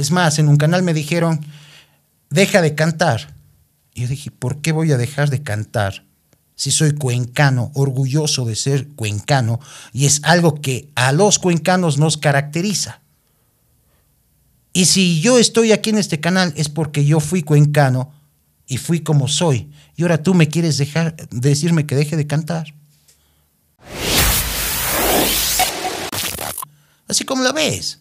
Es más, en un canal me dijeron, deja de cantar. Y yo dije, ¿por qué voy a dejar de cantar? Si soy cuencano, orgulloso de ser cuencano, y es algo que a los cuencanos nos caracteriza. Y si yo estoy aquí en este canal es porque yo fui cuencano y fui como soy. Y ahora tú me quieres dejar decirme que deje de cantar. Así como la ves.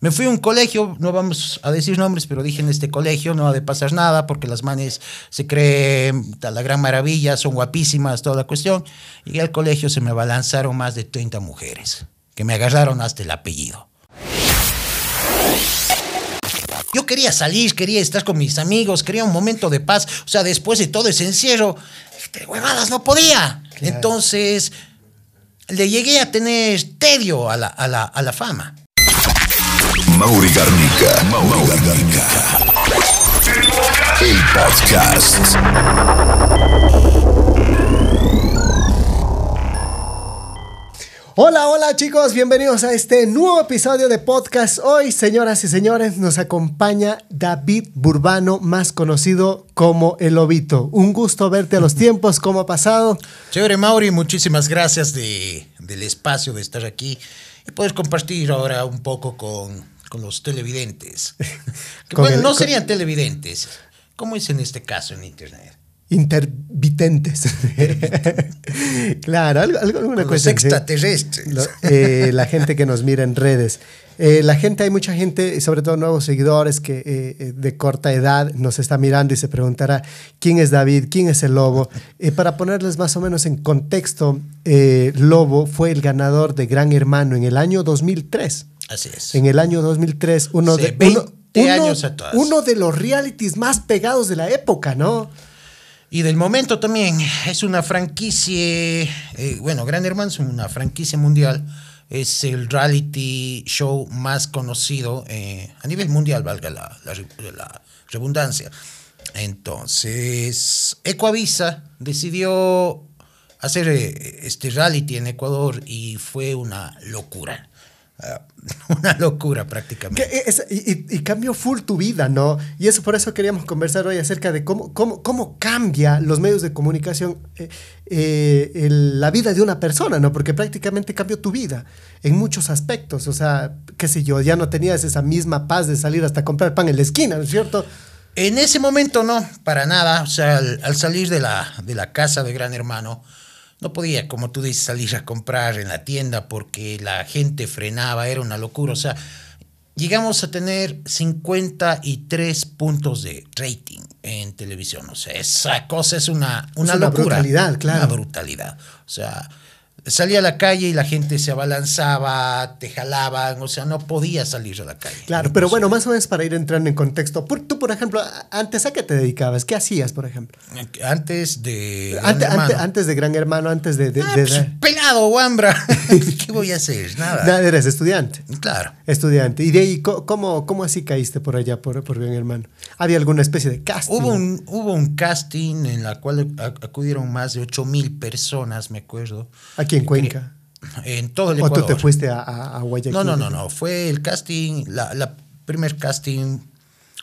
Me fui a un colegio, no vamos a decir nombres, pero dije en este colegio no ha de pasar nada porque las manes se creen la gran maravilla, son guapísimas, toda la cuestión. Llegué al colegio, se me balanzaron más de 30 mujeres que me agarraron hasta el apellido. Yo quería salir, quería estar con mis amigos, quería un momento de paz. O sea, después de todo ese encierro, de huevadas no podía. Entonces, le llegué a tener tedio a la, a la, a la fama. Mauri Garnica. Mauri Garnica. El podcast. Hola, hola chicos, bienvenidos a este nuevo episodio de podcast. Hoy, señoras y señores, nos acompaña David Burbano, más conocido como El Lobito. Un gusto verte a los tiempos, ¿cómo ha pasado? Chévere, Mauri, muchísimas gracias de, del espacio de estar aquí y poder compartir ahora un poco con, con los televidentes. Que, bueno, el- no con- serían televidentes. ¿Cómo es en este caso en Internet? Intervitentes. claro, algo, algo- alguna Con los cosa. así. extraterrestres. Lo- eh, la gente que nos mira en redes. Eh, la gente, hay mucha gente, y sobre todo nuevos seguidores que eh, de corta edad nos está mirando y se preguntará quién es David, quién es el Lobo. Eh, para ponerles más o menos en contexto, Lobo fue el ganador de Gran Hermano en el año 2003. Así es. En el año 2003, uno Sí, de 20 uno, uno- años atrás. uno de los realities más pegados de la época, ¿no? Y del momento también es una franquicia, eh, bueno, Gran Hermano es una franquicia mundial, es el reality show más conocido eh, a nivel mundial, valga la, la re- la redundancia. Entonces, Ecoavisa decidió hacer eh, este reality en Ecuador y fue una locura. Ah, una locura prácticamente. es- y, y- y cambió full tu vida, ¿no? Y eso por eso queríamos conversar hoy acerca de cómo, cómo, cómo cambia los medios de comunicación eh, eh, el- la vida de una persona, ¿no? Porque prácticamente cambió tu vida en muchos aspectos. O sea, qué sé yo, ya no tenías esa misma paz de salir hasta comprar pan en la esquina, ¿no es cierto? En ese momento no, para nada. O sea, al, al salir de la, de la casa de Gran Hermano, no podía, como tú dices, salir a comprar en la tienda porque la gente frenaba, era una locura. O sea, llegamos a tener 53 puntos de rating en televisión. O sea, esa cosa es una, una, una locura. brutalidad, claro. Una brutalidad. O sea, salía a la calle y la gente se abalanzaba, te jalaban, o sea, no podía salir a la calle. Claro, pero bueno, más o menos para ir entrando en contexto. Por- tú, por ejemplo, antes a qué te dedicabas, ¿qué hacías, por ejemplo? Antes de... Gran Ante- Hermano. antes de Gran Hermano, antes de... de- Ah, de- pues, pelado, guambra. ¿Qué voy a hacer? Nada. Nada, eres estudiante. Claro. Estudiante. ¿Y de ahí cómo, cómo así caíste por allá, por, por Gran Hermano? ¿Había alguna especie de casting? Hubo un, hubo un casting en la cual ac- acudieron más de 8 mil personas, me acuerdo, Aquí en Cuenca. en todo el ¿O tú Ecuador. te fuiste a Guayaquil? No, no, no, no. Fue el casting, la, la primer casting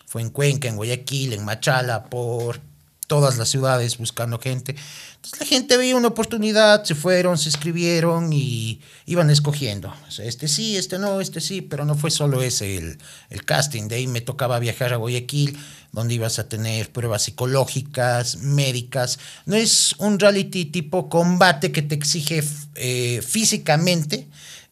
fue en Cuenca, en Guayaquil, en Machala, por todas las ciudades buscando gente. Entonces la gente veía una oportunidad, se fueron, se escribieron y iban escogiendo. Este sí, este no, este sí, pero no fue solo ese el, el casting. De ahí me tocaba viajar a Guayaquil, donde ibas a tener pruebas psicológicas, médicas. No es un reality tipo combate que te exige eh, físicamente,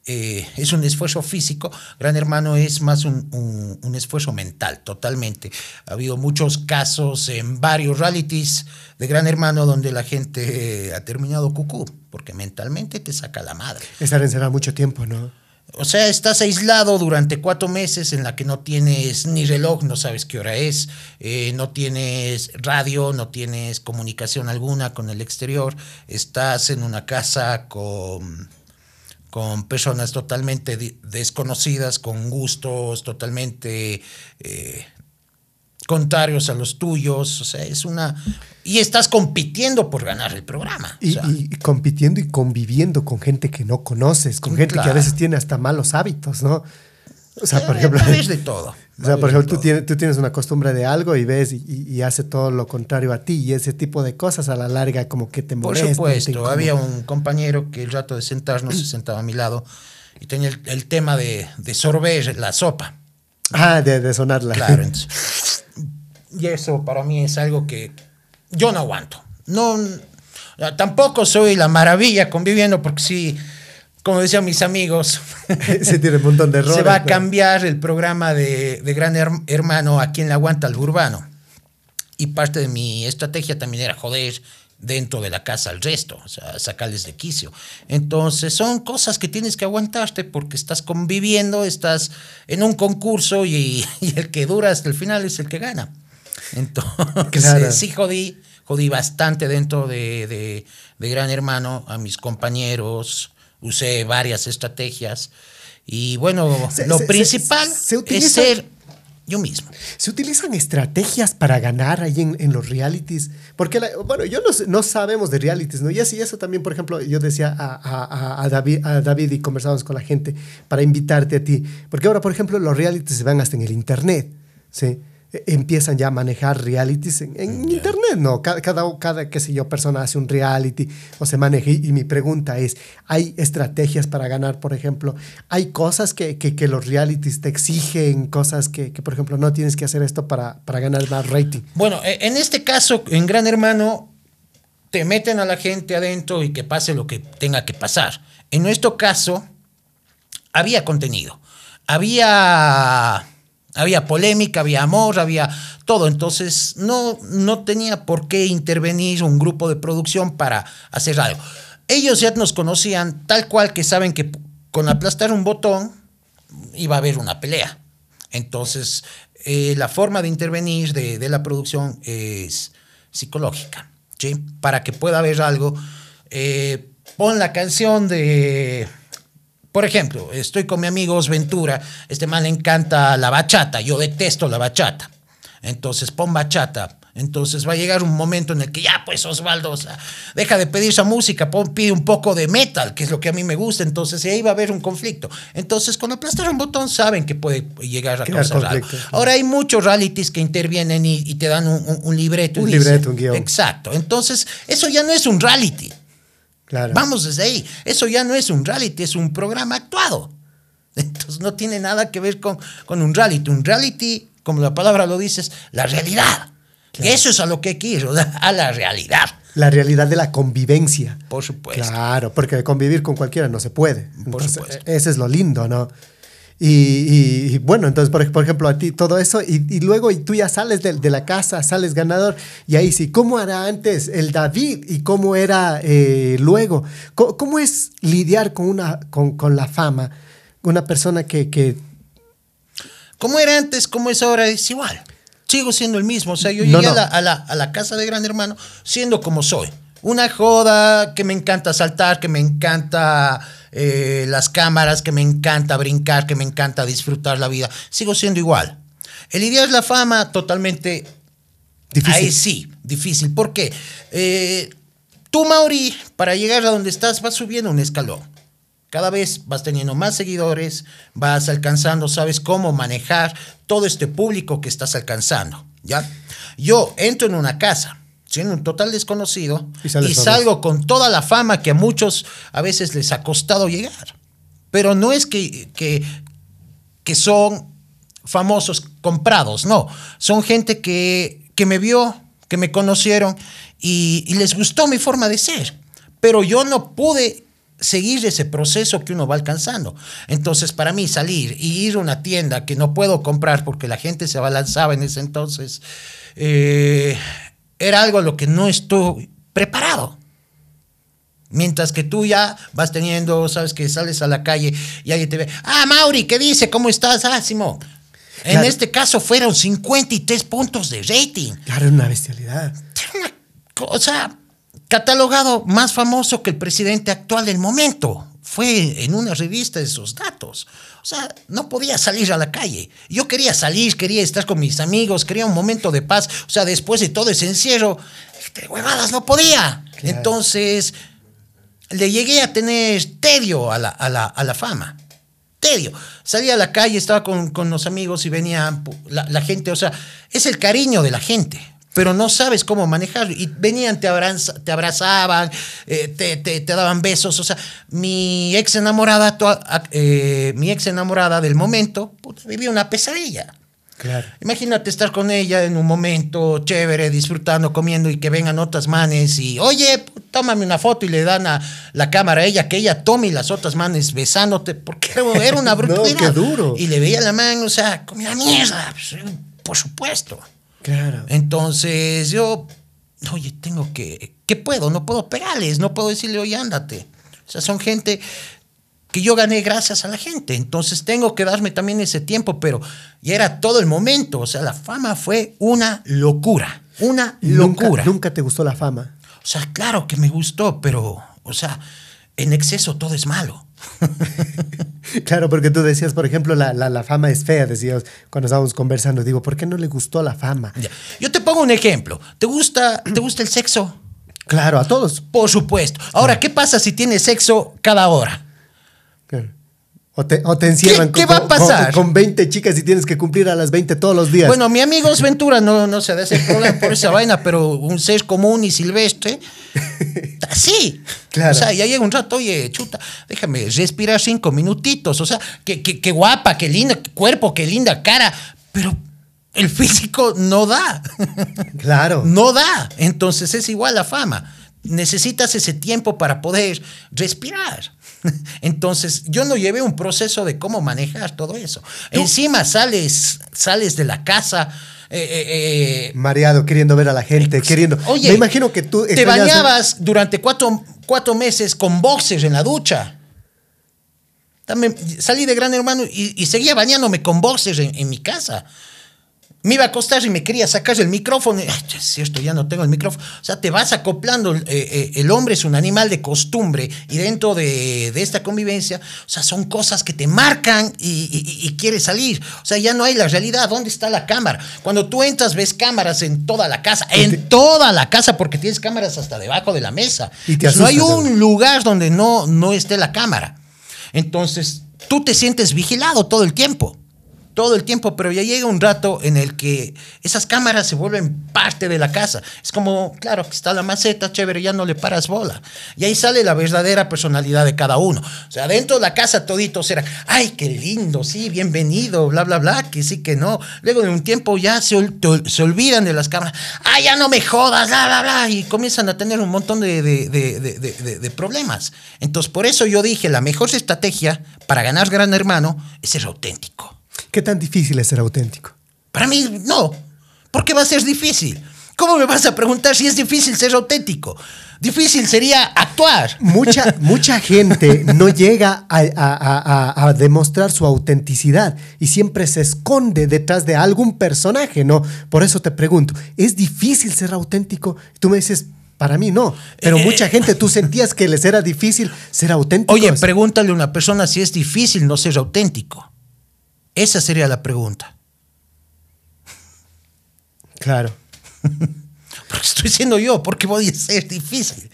eh, es un esfuerzo físico. Gran Hermano es más un, un- un esfuerzo mental, totalmente. Ha habido muchos casos en varios realities de Gran Hermano donde la gente ha terminado cucú, porque mentalmente te saca la madre. Estar encerrado mucho tiempo, ¿no? O sea, estás aislado durante cuatro meses en la que no tienes ni reloj, no sabes qué hora es, eh, no tienes radio, no tienes comunicación alguna con el exterior, estás en una casa con, con personas totalmente desconocidas, con gustos totalmente eh, contrarios a los tuyos, o sea, es una... Y estás compitiendo por ganar el programa. o Y, sea, y compitiendo y conviviendo con gente que no conoces, con gente que a veces tiene hasta malos hábitos, ¿no? O sea, por eh, ejemplo, ves de todo. O sea, por ejemplo, tú tienes, tú tienes una costumbre de algo y ves y, y- y hace todo lo contrario a ti. Y ese tipo de cosas a la larga como que te Por molestan. te supuesto, había un compañero que el rato de sentarnos se sentaba a mi lado y tenía el, el tema de, de sorber la sopa. Ah, de, de sonarla. Claro, entonces, y eso para mí es algo que yo no aguanto. No, tampoco soy la maravilla conviviendo porque sí, como decían mis amigos, sí, tiene un montón de errores. se va a cambiar el programa de, de Gran Her- Hermano a quien le aguanta al urbano. Y parte de mi estrategia también era joder dentro de la casa al resto, o sea, sacarles de quicio. Entonces son cosas que tienes que aguantarte porque estás conviviendo, estás en un concurso y, y el que dura hasta el final es el que gana. Entonces Claro. sí jodí, jodí bastante dentro de, de- de Gran Hermano a mis compañeros, usé varias estrategias y bueno, Se- lo se- principal se es ser yo mismo. ¿Se utilizan estrategias para ganar ahí en, en los realities? Porque, la- bueno, yo no, no sabemos de realities, ¿no? Y así eso también, por ejemplo, yo decía a, a- a- a David, a David y conversábamos con la gente para invitarte a ti. Porque ahora, por ejemplo, los realities se van hasta en el Internet, ¿sí? E- Empiezan ya a manejar realities en, en Internet, ¿no? Cada, cada, cada, qué sé yo, persona hace un reality o se maneja. Y, y mi pregunta es, ¿hay estrategias para ganar, por ejemplo? ¿Hay cosas que, que, que los realities te exigen? Cosas que, que, por ejemplo, no tienes que hacer esto para, para ganar más rating. Bueno, e- en este caso, en Gran Hermano, te meten a la gente adentro y que pase lo que tenga que pasar. En nuestro caso, había contenido, había, había polémica, había amor, había todo. Entonces, no, no tenía por qué intervenir un grupo de producción para hacer algo. Ellos ya nos conocían tal cual que saben que con aplastar un botón iba a haber una pelea. Entonces, eh, la forma de intervenir de, de la producción es psicológica, ¿sí? Para que pueda haber algo. eh, pon la canción de... Por ejemplo, estoy con mi amigo Ventura, este man le encanta la bachata, yo detesto la bachata. Entonces pon bachata. Entonces va a llegar un momento en el que ya, pues Osvaldo, o sea, deja de pedir esa música, pon, pide un poco de metal, que es lo que a mí me gusta. Entonces y ahí va a haber un conflicto. Entonces, con aplastar un botón saben que puede llegar a causar algo. Ahora hay muchos realities que intervienen y, y te dan un, un- un libreto. Un dicen- libreto, un guion. Exacto. Entonces, eso ya no es un reality. Claro. Vamos desde ahí. Eso ya no es un reality, es un programa actuado. Entonces no tiene nada que ver con, con un reality. Un reality, como la palabra lo dice, es la realidad. Eso es a lo que hay que ir, o sea, a la realidad. La realidad de la convivencia. Por supuesto. Claro, porque convivir con cualquiera no se puede. Por Entonces, supuesto. Ese es lo lindo, ¿no? Y, y- y bueno, entonces, por, por ejemplo, a ti todo eso, y, y luego y tú ya sales de, de la casa, sales ganador, y ahí sí, ¿cómo era antes el David y cómo era eh, luego? ¿Cómo, cómo es lidiar con, una, con, con la fama? Una persona que, que Como era antes, como es ahora, es igual. Sigo siendo el mismo. O sea, yo No, llegué no. A, la, a, la, a la casa de Gran Hermano siendo como soy. Una joda que me encanta saltar, que me encanta eh, las cámaras, que me encanta brincar, que me encanta disfrutar la vida. Sigo siendo igual. El ideal es la fama totalmente difícil. Ahí sí, difícil. ¿Por qué? Eh, tú, Mauri, para llegar a donde estás, vas subiendo un escalón. Cada vez vas teniendo más seguidores, vas alcanzando, sabes cómo manejar todo este público que estás alcanzando. ¿ya? Yo entro en una casa, siendo un total desconocido, Y y, salgo con toda la fama que a muchos a veces les ha costado llegar. Pero no es que, que, que son famosos comprados, no. Son gente que, que me vio, que me conocieron y, y les gustó mi forma de ser. Pero yo no pude seguir ese proceso que uno va alcanzando. Entonces, para mí salir y ir a una tienda que no puedo comprar porque la gente se abalanzaba en ese entonces, eh, era algo a lo que no estoy preparado. Mientras que tú ya vas teniendo, sabes que sales a la calle y alguien te ve, ah, Mauri, ¿qué dice? ¿Cómo estás? Ah, Simón. En Claro. este caso fueron 53 puntos de rating. Claro, una bestialidad. Una cosa catalogado más famoso que el presidente actual del momento. Fue en una revista esos datos. O sea, no podía salir a la calle. Yo quería salir, quería estar con mis amigos, quería un momento de paz. O sea, después de todo ese encierro, de huevadas no podía. Claro. Entonces, le llegué a tener tedio a la, a la, a la fama. tedio. Salía a la calle, estaba con, con los amigos y venía la, la gente, o sea, es el cariño de la gente pero no sabes cómo manejar. Y venían, te, abraza, te abrazaban, eh, te, te, te, daban besos. O sea, mi ex enamorada, eh, mi ex enamorada del momento, puta, vivía una pesadilla. Claro. Imagínate estar con ella en un momento chévere, disfrutando, comiendo y que vengan otras manes y, oye, tómame una foto y le dan a la cámara a ella, que ella tome las otras manes besándote, porque era una brutalidad. no, qué duro. Y le veía la mano, o sea, comía mierda, pues, por supuesto. Claro. Entonces yo, oye, tengo que, ¿qué puedo? No puedo pegarles, no puedo decirle, oye, ándate. O sea, son gente que yo gané gracias a la gente. Entonces tengo que darme también ese tiempo, pero ya era todo el momento. O sea, la fama fue una locura. Una locura. Nunca, nunca te gustó la fama. O sea, claro que me gustó, pero, o sea, en exceso todo es malo. claro, porque tú decías, por ejemplo, la, la, la, fama es fea, decías cuando estábamos conversando. Digo, ¿por qué no le gustó la fama? Ya. Yo te pongo un ejemplo. ¿Te gusta, ¿Te gusta el sexo? Claro, a todos. Por supuesto. Ahora, ¿qué pasa si tienes sexo cada hora? Claro. O te, o te encierran ¿Qué, con, ¿qué va a pasar? Con, con, 20 chicas y tienes que cumplir a las 20 todos los días. Bueno, mi amigo Ventura no, no se da ese problema por esa vaina, pero un ser común y silvestre, así. Claro. O sea, ya llega un rato, oye, chuta, déjame respirar cinco minutitos. O sea, qué, qué, qué guapa, qué linda, qué cuerpo, qué linda cara, pero el físico no da. Claro. No da. Entonces es igual la fama. Necesitas ese tiempo para poder respirar. Entonces, yo no llevé un proceso de cómo manejar todo eso. ¿Tú? Encima sales, sales de la casa. Eh, eh, eh, Mareado, queriendo ver a la gente, queriendo. Oye, me imagino que tú. Te bañabas durante cuatro, cuatro, meses con boxers en la ducha. También salí de gran hermano y, y seguía bañándome con boxers en, en mi casa me iba a acostar y me quería sacar el micrófono. Es cierto, ya no tengo el micrófono. O sea, te vas acoplando. Eh, eh, el hombre es un animal de costumbre y dentro de, de esta convivencia, o sea, son cosas que te marcan y, y, y, quieres salir. O sea, ya no hay la realidad. ¿Dónde está la cámara? Cuando tú entras, ves cámaras en toda la casa, en te, toda la casa, porque tienes cámaras hasta debajo de la mesa. Y te pues no hay un lugar donde no, no esté la cámara. Entonces, tú te sientes vigilado todo el tiempo todo el tiempo, pero ya llega un rato en el que esas cámaras se vuelven parte de la casa. Es como, claro, está la maceta, chévere, ya no le paras bola. Y ahí sale la verdadera personalidad de cada uno. O sea, dentro de la casa toditos eran, ay, qué lindo, sí, bienvenido, bla, bla, bla, que sí, que no. Luego de un tiempo ya se, olvidan de las cámaras, ay, ya no me jodas, bla, bla, bla, y comienzan a tener un montón de, de problemas. Entonces, por eso yo dije, la mejor estrategia para ganar Gran Hermano es ser auténtico. ¿Qué tan difícil es ser auténtico? Para mí, no. ¿Por qué va a ser difícil? ¿Cómo me vas a preguntar si es difícil ser auténtico? Difícil sería actuar. Mucha, mucha gente no llega a, a, a, a, demostrar su autenticidad y siempre se esconde detrás de algún personaje, ¿no? Por eso te pregunto, ¿es difícil ser auténtico? Tú me dices, para mí no, pero eh, mucha gente, tú sentías que les era difícil ser auténtico. Oye, pregúntale a una persona si es difícil no ser auténtico. Esa sería la pregunta. Claro. Porque estoy siendo yo, porque voy a ser difícil.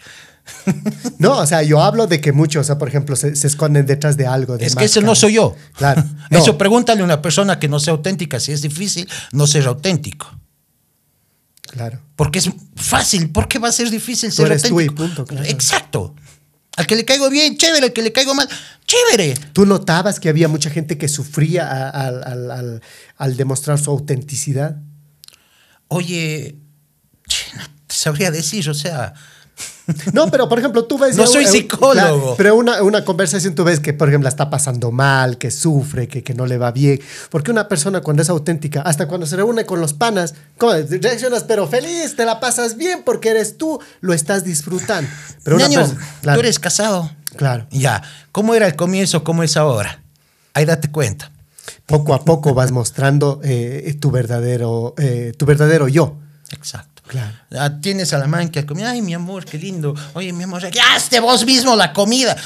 No, o sea, yo hablo de que muchos, o sea, por ejemplo, se, se esconden detrás de algo. De es que ese no soy yo. Claro. No. Eso pregúntale a una persona que no sea auténtica si es difícil no ser auténtico. Claro. Porque es fácil. ¿Por qué va a ser difícil ser eres auténtico? Tú y punto, claro. Exacto. Al que le caigo bien, chévere. Al que le caigo mal, chévere. ¿Tú notabas que había mucha gente que sufría al, al, al, al demostrar su autenticidad? Oye, no te sabría decir, o sea. No, pero por ejemplo, tú ves. No soy psicólogo. Pero una, una conversación tú ves que, por ejemplo, la está pasando mal, que sufre, que, que no le va bien. Porque una persona, cuando es auténtica, hasta cuando se reúne con los panas, ¿cómo? reaccionas, pero feliz, te la pasas bien porque eres tú, lo estás disfrutando. Pero Ñaño, claro. tú eres casado. Claro. Ya. ¿Cómo era el comienzo? ¿Cómo es ahora? Ahí date cuenta. Poco a poco vas mostrando eh, tu, verdadero, eh, tu verdadero yo. Exacto. Claro. Tienes a la man que come, ay, mi amor, qué lindo. Oye, mi amor, hazte vos mismo la comida.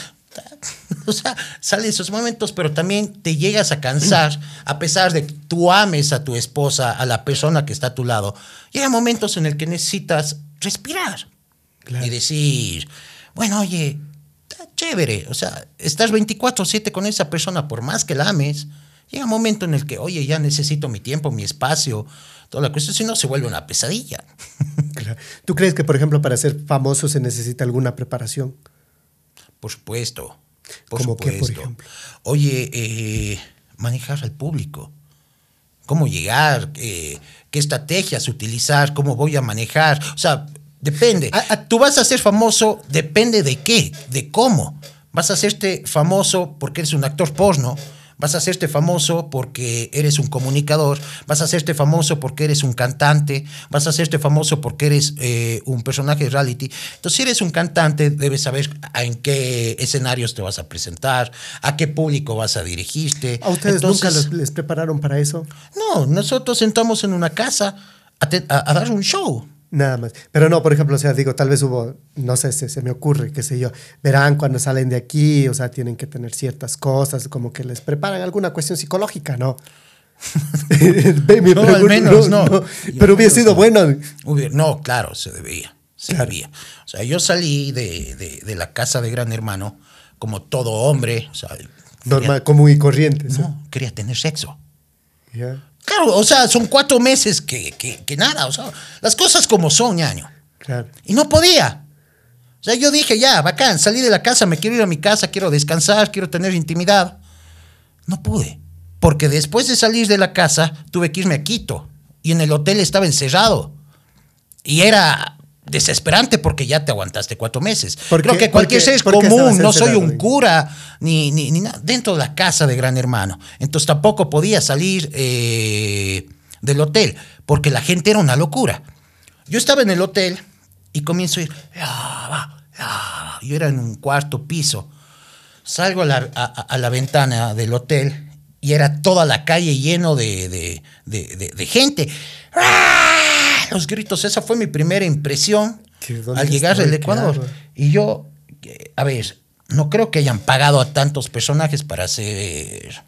O sea, salen esos momentos, pero también te llegas a cansar, a pesar de que tú ames a tu esposa, a la persona que está a tu lado. Llega momentos en el que necesitas respirar Claro. y decir, bueno, oye, chévere. O sea, estás 24/7 con esa persona, por más que la ames, llega un momento en el que, oye, ya necesito mi tiempo, mi espacio, toda la cuestión, si no se vuelve una pesadilla. Claro. ¿Tú crees que, por ejemplo, para ser famoso se necesita alguna preparación? Por supuesto. Por ¿Cómo qué, supuesto. por ejemplo? Oye, eh, manejar al público. ¿Cómo llegar? Eh, ¿Qué estrategias utilizar? ¿Cómo voy a manejar? O sea, depende. Tú vas a ser famoso, depende de qué, de cómo. Vas a hacerte famoso porque eres un actor porno. Vas a hacerte famoso porque eres un comunicador. Vas a hacerte famoso porque eres un cantante. Vas a hacerte famoso porque eres eh, un personaje de reality. Entonces, si eres un cantante, debes saber en qué escenarios te vas a presentar, a qué público vas a dirigirte. ¿A ustedes nunca les prepararon para eso? No, nosotros sentamos en una casa a, te- a- a dar un show. Nada más. Pero no, por ejemplo, o sea, digo, tal vez hubo, no sé, se, se me ocurre, qué sé yo, verán cuando salen de aquí, o sea, tienen que tener ciertas cosas, como que les preparan alguna cuestión psicológica, ¿no? No, al menos no. Yo Pero hubiera sido bueno. No, claro, se debía. Se Claro. debía. O sea, yo salí de, de- de la casa de Gran Hermano como todo hombre. O sea, Normal, común y corriente. quería, ¿sí? no, quería tener sexo. Ya, Claro, o sea, son cuatro meses que, que- que nada. O sea, las cosas como son, ñaño. claro. Y no podía. O sea, yo dije, ya, bacán, salí de la casa, me quiero ir a mi casa, quiero descansar, quiero tener intimidad. No pude. Porque después de salir de la casa, tuve que irme a Quito. Y en el hotel estaba encerrado. Y era desesperante porque ya te aguantaste cuatro meses. ¿Por Creo que cualquier por qué- ser es común, no soy un cura, ni, ni, ni nada, dentro de la casa de Gran Hermano. Entonces tampoco podía salir eh, del hotel, porque la gente era una locura. Yo estaba en el hotel y comienzo a ir, yo era en un cuarto piso. Salgo a la, a- a la ventana del hotel y era toda la calle lleno de, de- de- de- de gente. ¡Ah! Los gritos, esa fue mi primera impresión al llegar del Ecuador. claro. Y yo, eh, a ver, no creo que hayan pagado a tantos personajes para hacer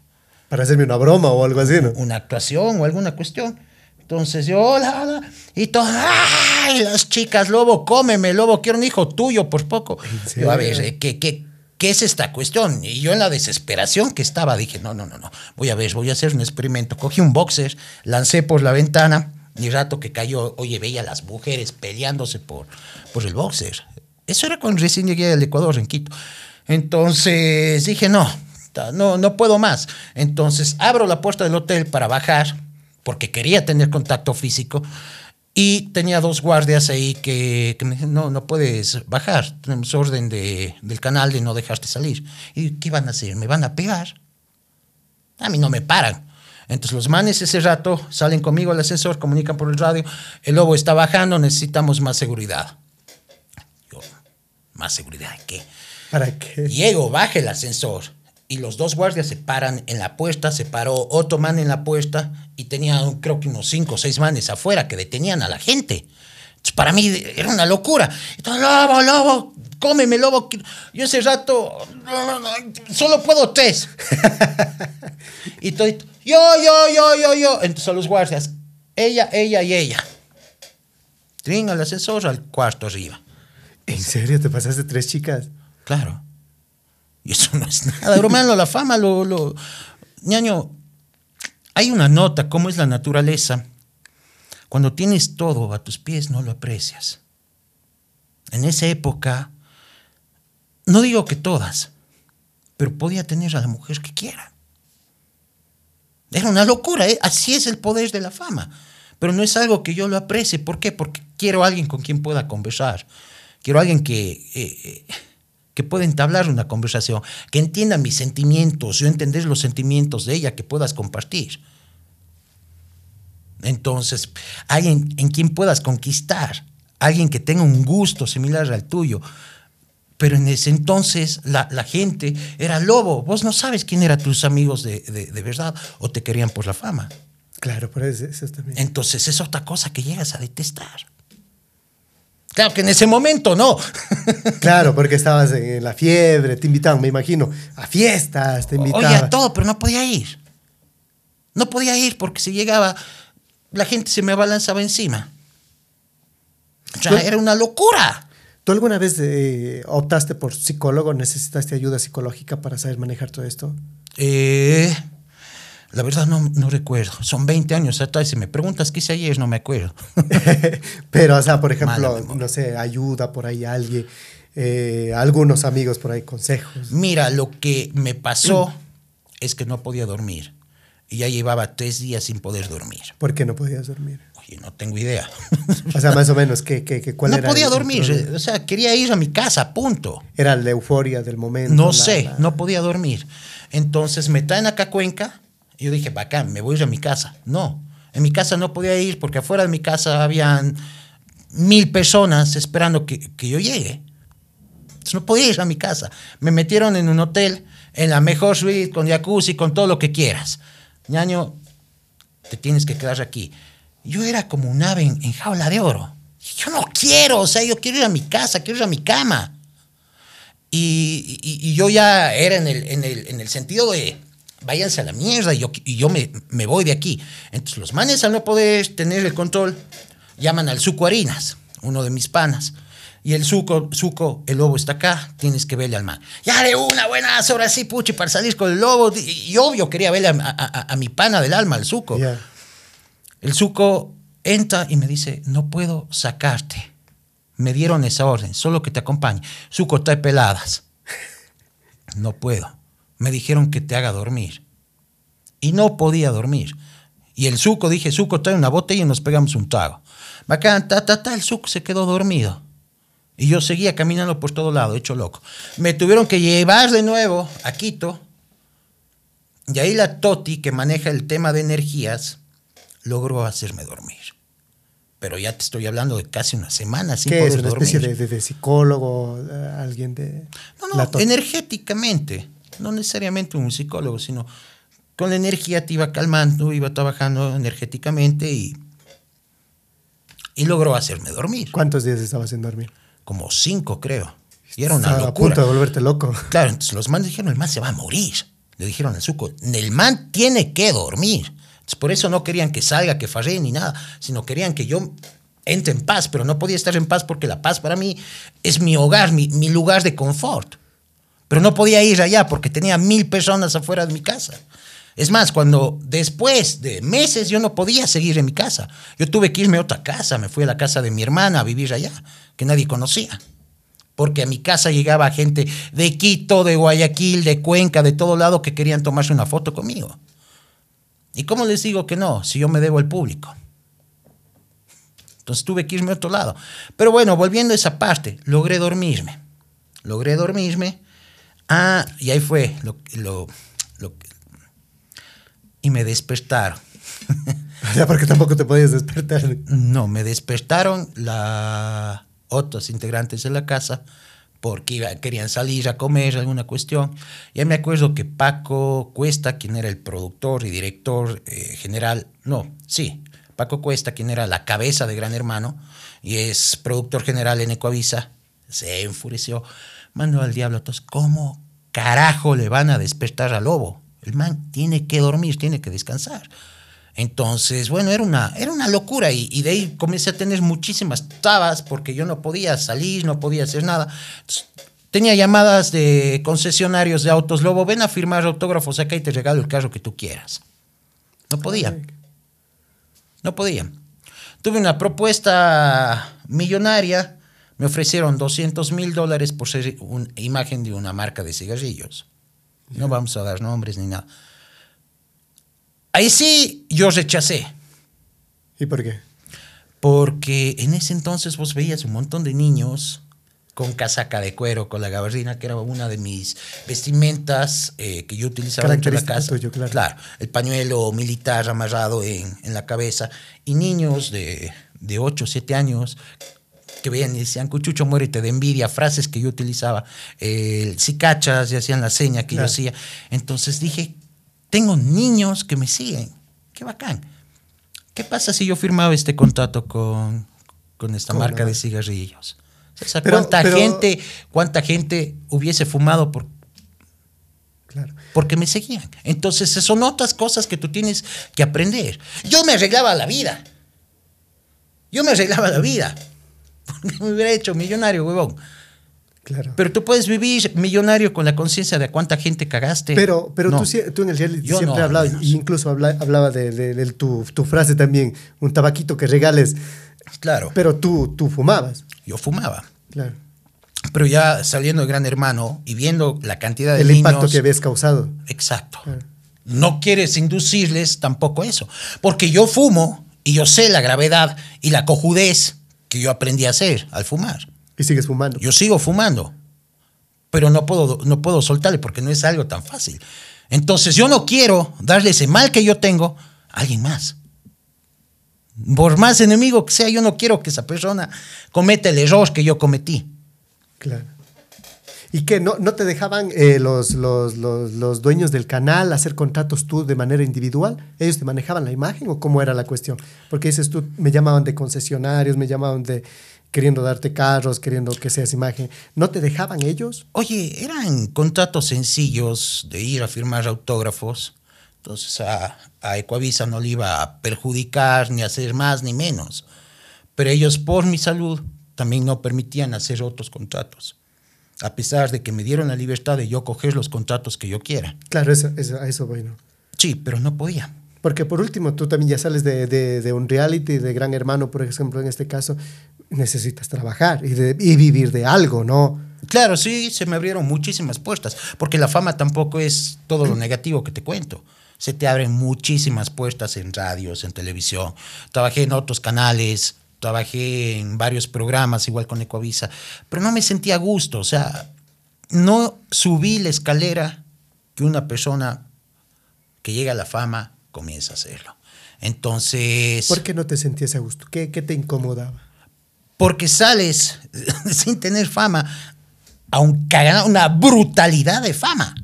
Para hacerme una broma o algo así, ¿no? una actuación o alguna cuestión. Entonces yo, hola, hola, y todo, ¡ay! Las chicas, lobo, cómeme, lobo, quiero un hijo tuyo, por poco. Yo, a ver, eh, ¿qué, qué, qué es esta cuestión? Y yo en la desesperación que estaba, dije, no, no, no, no, voy a ver, voy a hacer un experimento. Cogí un boxer, lancé por la ventana, y rato que cayó, oye, veía a las mujeres peleándose por, por el boxer. Eso era cuando recién llegué al Ecuador, en Quito. Entonces dije, no, no, no puedo más. Entonces abro la puerta del hotel para bajar, porque quería tener contacto físico. Y tenía dos guardias ahí que, que me dijeron, no, no puedes bajar. Tenemos orden de, del canal de no dejarte salir. ¿Y qué van a hacer? ¿Me van a pegar? A mí no me paran. Entonces los manes ese rato salen conmigo al ascensor, comunican por el radio, el lobo está bajando, necesitamos más seguridad. Yo, ¿más seguridad de qué? ¿Para qué? Llego, baja el ascensor y los dos guardias se paran en la puerta, se paró otro man en la puerta y tenía creo que unos cinco o seis manes afuera que detenían a la gente. Para mí era una locura. Entonces, lobo, lobo, cómeme, lobo. Yo ese rato solo puedo tres. y todo, yo, yo, yo, yo, yo. Entonces a los guardias, ella, ella y ella. Trin al ascensor al cuarto arriba. ¿En serio te pasaste tres chicas? Claro. Y eso no es nada. Hermano, la fama, lo, lo. ñaño, hay una nota, cómo es la naturaleza. Cuando tienes todo a tus pies, no lo aprecias. En esa época, no digo que todas, pero podía tener a la mujer que quiera. Era una locura, ¿eh? así es el poder de la fama. Pero no es algo que yo lo aprecie. ¿Por qué? Porque quiero a alguien con quien pueda conversar. Quiero a alguien que, eh, eh, que pueda entablar una conversación, que entienda mis sentimientos, yo entender los sentimientos de ella, que puedas compartir. Entonces, alguien en quien puedas conquistar, alguien que tenga un gusto similar al tuyo. Pero en ese entonces la, la gente era lobo. Vos no sabes quién eran tus amigos de, de- de verdad o te querían por la fama. Claro, por eso, eso también. Entonces es otra cosa que llegas a detestar. Claro que en ese momento no. Claro, porque estabas en la fiebre, te invitaban, me imagino, a fiestas, te invitaban. Oye, a todo, pero no podía ir. No podía ir porque si llegaba, la gente se me abalanzaba encima. O sea, era una locura. ¿Tú alguna vez eh, optaste por psicólogo? ¿Necesitaste ayuda psicológica para saber manejar todo esto? Eh, la verdad no, no recuerdo. Son 20 años atrás. Si me preguntas qué hice ayer, no me acuerdo. Pero, o sea, por ejemplo, no sé, ayuda por ahí a alguien, eh, algunos amigos por ahí, consejos. Mira, lo que me pasó es que no podía dormir. Y ya llevaba tres días sin poder dormir. ¿Por qué no podías dormir? Oye, no tengo idea. O sea, más o menos, ¿qué, qué, qué- cuál no era? podía el- el dormir. O sea, quería ir a mi casa, punto. Era la euforia del momento. No la- sé, la- no podía dormir. Entonces me traen acá a Cuenca. Y yo dije, bacán, me voy a ir a mi casa. No, en mi casa no podía ir porque afuera de mi casa habían mil personas esperando que, que yo llegue. Entonces no podía ir a mi casa. Me metieron en un hotel, en la mejor suite, con jacuzzi, con todo lo que quieras. Ñaño, te tienes que quedar aquí. Yo era como un ave en, jaula de oro. Yo no quiero, o sea, yo quiero ir a mi casa, quiero ir a mi cama. Y, y- y yo ya era en el, en el, en el sentido de, váyanse a la mierda y yo, y yo me, me voy de aquí. Entonces los manes al no poder tener el control, llaman al Suco Harinas, uno de mis panas. Y el Suco, Suco, el lobo está acá, tienes que verle al man. Ya de una buena ahora sí, puchi, para salir con el lobo. Y, y obvio quería verle a, a- a- a mi pana del alma, al Suco. El Suco entra y me dice, no puedo sacarte. Me dieron esa orden, solo que te acompañe. Suco, trae peladas. No puedo. Me dijeron que te haga dormir. Y no podía dormir. Y el Suco, dije, Suco, trae una botella y nos pegamos un trago. Bacán, ta, ta, ta, el Suco se quedó dormido. Y yo seguía caminando por todo lado, hecho loco. Me tuvieron que llevar de nuevo a Quito. Y ahí la Toti, que maneja el tema de energías, logró hacerme dormir. Pero ya te estoy hablando de casi una semana sin ¿Qué poder es? ¿Una dormir. especie de, de- de psicólogo? eh, ¿Alguien de.? No, no, la to- energéticamente. No necesariamente un psicólogo, sino con la energía te iba calmando, iba trabajando energéticamente y, y logró hacerme dormir. ¿Cuántos días estabas sin dormir? Como cinco, creo. Y era una a locura. punto de volverte loco. Claro, entonces los manes dijeron, el man se va a morir. Le dijeron al suco, el man tiene que dormir. Entonces, por eso no querían que salga, que farree ni nada, sino querían que yo entre en paz, pero no podía estar en paz porque la paz para mí es mi hogar, mi, mi lugar de confort. Pero no podía ir allá porque tenía mil personas afuera de mi casa. Es más, cuando después de meses yo no podía seguir en mi casa. Yo tuve que irme a otra casa, me fui a la casa de mi hermana a vivir allá, que nadie conocía porque a mi casa llegaba gente de Quito, de Guayaquil, de Cuenca, de todo lado que querían tomarse una foto conmigo. ¿Y cómo les digo que no, si yo me debo al público? Entonces tuve que irme a otro lado. Pero bueno, volviendo a esa parte, logré dormirme. Logré dormirme. Ah, y ahí fue lo, lo, lo- y me despertaron. Sea, porque tampoco te podías despertar. No, me despertaron la otros integrantes de la casa porque querían salir a comer alguna cuestión. Ya me acuerdo que Paco Cuesta, quien era el productor y director eh, general, no, sí, Paco Cuesta, quien era la cabeza de Gran Hermano y es productor general en Ecoavisa, se enfureció, mandó al diablo a todos, ¿cómo carajo le van a despertar al lobo? El man tiene que dormir, tiene que descansar. Entonces, bueno, era una, era una locura y, y de ahí comencé a tener muchísimas trabas porque yo no podía salir, no podía hacer nada. Entonces, tenía llamadas de concesionarios de autos Lobo, ven a firmar autógrafos acá y te regalo el carro que tú quieras. No podía. No podía. Tuve una propuesta millonaria, me ofrecieron 200 mil dólares por ser una imagen de una marca de cigarrillos. No vamos a dar nombres ni nada. Ahí sí yo rechacé, ¿Y por qué? porque en ese entonces vos veías un montón de niños con casaca de cuero, con la gabardina, que era una de mis vestimentas eh, que yo utilizaba dentro de la casa. tuyo, claro. el pañuelo militar amarrado en, en la cabeza, y niños de, de 8 o 7 años que veían y decían, Cuchucho, muérete de envidia, frases que yo utilizaba, eh, si cachas, y hacían la seña que Claro. yo hacía. Entonces dije, tengo niños que me siguen, qué bacán. ¿Qué pasa si yo firmaba este contrato con, con esta Con marca de cigarrillos? O sea, Pero- ¿cuánta, pero- gente, ¿cuánta gente hubiese fumado por, Claro. porque me seguían? Entonces, son otras cosas que tú tienes que aprender. Yo me arreglaba la vida. Yo me arreglaba la vida. Porque me hubiera hecho millonario, huevón. Claro. Pero tú puedes vivir millonario con la conciencia de a cuánta gente cagaste. Pero, pero No. tú, tú en el reality Yo siempre no, hablabas, y incluso habla- hablaba de, de- de tu, tu frase también, un tabaquito que regales, Claro, pero tú, tú fumabas. yo fumaba. Claro. Pero ya saliendo de Gran Hermano y viendo la cantidad de El niños... impacto que habías causado. Exacto. Claro. No quieres inducirles tampoco eso. Porque yo fumo y yo sé la gravedad y la cojudez que yo aprendí a hacer al fumar. Y sigues fumando. Yo sigo fumando, pero no puedo, no puedo soltarle porque no es algo tan fácil. Entonces yo no quiero darle ese mal que yo tengo a alguien más. Por más enemigo que sea, yo no quiero que esa persona cometa el error que yo cometí. Claro. ¿Y qué? ¿No, no te dejaban eh, los, los, los, los dueños del canal hacer contratos tú de manera individual? ¿Ellos te manejaban la imagen o cómo era la cuestión? Porque dices tú, me llamaban de concesionarios, me llamaban de queriendo darte carros, queriendo que seas imagen. ¿No te dejaban ellos? Oye, eran contratos sencillos de ir a firmar autógrafos. Entonces a, a Ecoavisa no le iba a perjudicar ni hacer más ni menos. Pero ellos, por mi salud, también no permitían hacer otros contratos. A pesar de que me dieron la libertad de yo coger los contratos que yo quiera. Claro, eso, eso- a eso voy, ¿no? Sí, pero no podía. Porque por último, tú también ya sales de, de- de un reality, de Gran Hermano, por ejemplo, en este caso, necesitas trabajar y, de- y vivir de algo, ¿no? Claro, sí, se me abrieron muchísimas puertas, porque la fama tampoco es todo lo negativo que te cuento. Se te abren muchísimas puertas en radios, en televisión. Trabajé en otros canales, trabajé en varios programas, igual con Ecoavisa, pero no me sentía a gusto, o sea, no subí la escalera que una persona que llega a la fama comienza a hacerlo. Entonces... ¿Por qué no te sentías a gusto? ¿Qué, qué te incomodaba? porque sales sin tener fama a un cagana- una brutalidad de fama.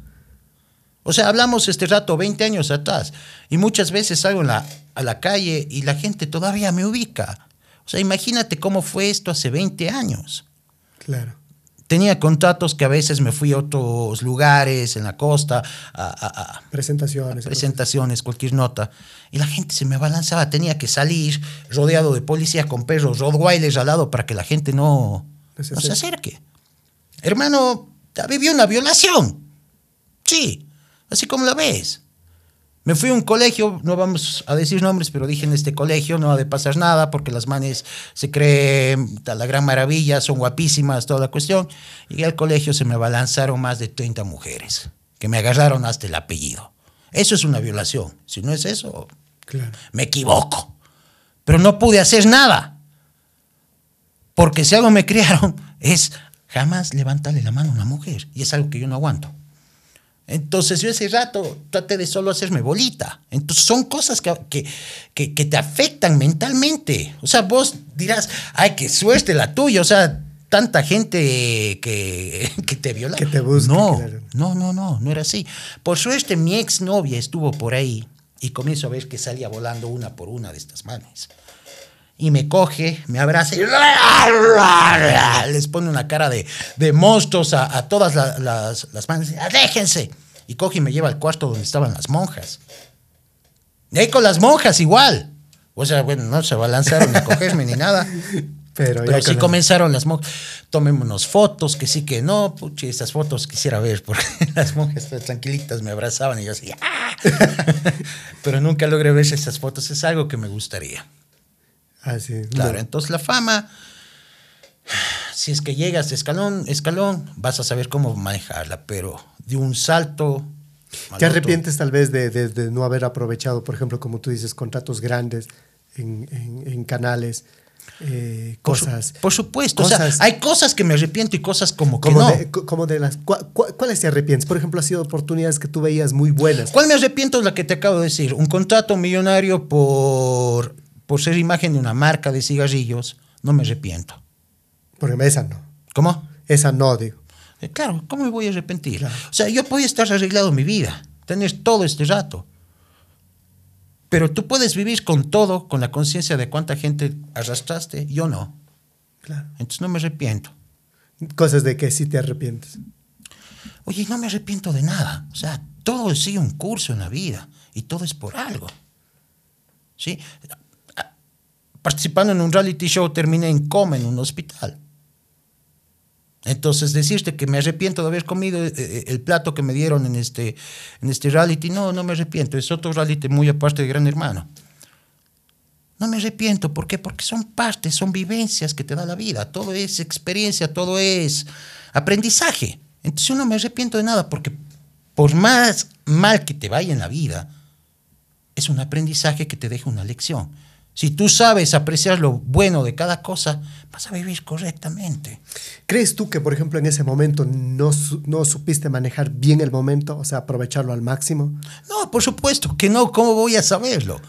O sea, hablamos este rato 20 años atrás y muchas veces salgo en la- a la calle y la gente todavía me ubica. O sea, imagínate cómo fue esto hace 20 años. Claro. Tenía contratos que a veces me fui a otros lugares en la costa a- a- a, Presentaciones. presentaciones, cualquier nota, y la gente se me abalanzaba, tenía que salir rodeado de policía con perros Rottweilers al lado para que la gente no, No se no se acerque. Hermano, vivió una violación. Sí, así como la ves. Me fui a un colegio, no vamos a decir nombres, pero dije en este colegio no ha de pasar nada porque las manes se creen ta, la gran maravilla, son guapísimas, toda la cuestión. Llegué al colegio, se me abalanzaron más de 30 mujeres que me agarraron hasta el apellido. Eso es una violación. Si no es eso, Claro. me equivoco. Pero no pude hacer nada. Porque si algo me criaron es jamás levantarle la mano a una mujer. Y es algo que yo no aguanto. Entonces yo ese rato traté de solo hacerme bolita. Entonces son cosas que, que, que- que te afectan mentalmente. O sea, vos dirás, ay, qué suerte la tuya. O sea, tanta gente que, que te viola. Que te busca, No, claro. no, no, no, no era así. Por suerte mi exnovia estuvo por ahí y comienzo a ver que salía volando una por una de estas manes. Y me coge, me abraza y les pone una cara de, de monstruos a, a todas la- las, las manes. ¡Déjense! Y coge y me lleva al cuarto donde estaban las monjas. Y ahí con las monjas igual. O sea, bueno, no se balanzaron a cogerme ni nada. Pero, Pero sí comenzaron las monjas. Tomémonos fotos, que sí, que no. Puchi, esas fotos quisiera ver, porque las monjas todas tranquilitas me abrazaban y yo así. ¡ah! Pero nunca logré ver esas fotos. Es algo que me gustaría. Ah, sí. Claro, entonces la fama, si es que llegas de escalón, escalón, vas a saber cómo manejarla, pero de un salto. al ¿Te arrepientes tal vez de, de- de no haber aprovechado, por ejemplo, como tú dices, contratos grandes en, en- en canales, eh, Por su- cosas? Por supuesto, o cosas- sea, hay cosas que me arrepiento y cosas como que como, no. de, co- como de las... cua- cua- ¿Cuáles te arrepientes? Por ejemplo, ha sido oportunidades que tú veías muy buenas. ¿Cuál me arrepiento es la que te acabo de decir? Un contrato millonario por, por ser imagen de una marca de cigarrillos, no me arrepiento. Porque esa no. ¿Cómo? Esa no, digo. Eh, Claro, ¿cómo me voy a arrepentir? Claro. O sea, yo podía estar arreglado mi vida, tener todo este rato. Pero tú puedes vivir con todo, con la conciencia de cuánta gente arrastraste, yo no. Claro. Entonces no me arrepiento. Cosas de que sí te arrepientes. Oye, no me arrepiento de nada. O sea, todo sigue un curso en la vida y todo es por algo. ¿Sí? participando en un reality show terminé en coma en un hospital. Entonces, decirte que me arrepiento de haber comido eh, eh, el plato que me dieron en este, en este reality, no, no me arrepiento. Es otro reality muy aparte de Gran Hermano. No me arrepiento, ¿por qué? Porque son partes, son vivencias que te da la vida. Todo es experiencia, todo es aprendizaje. Entonces yo no me arrepiento de nada, porque por más mal que te vaya en la vida, es un aprendizaje que te deja una lección. Si tú sabes apreciar lo bueno de cada cosa, vas a vivir correctamente. ¿Crees tú que, por ejemplo, en ese momento no, no supiste manejar bien el momento, o sea, aprovecharlo al máximo? No, por supuesto que no. ¿Cómo voy a saberlo?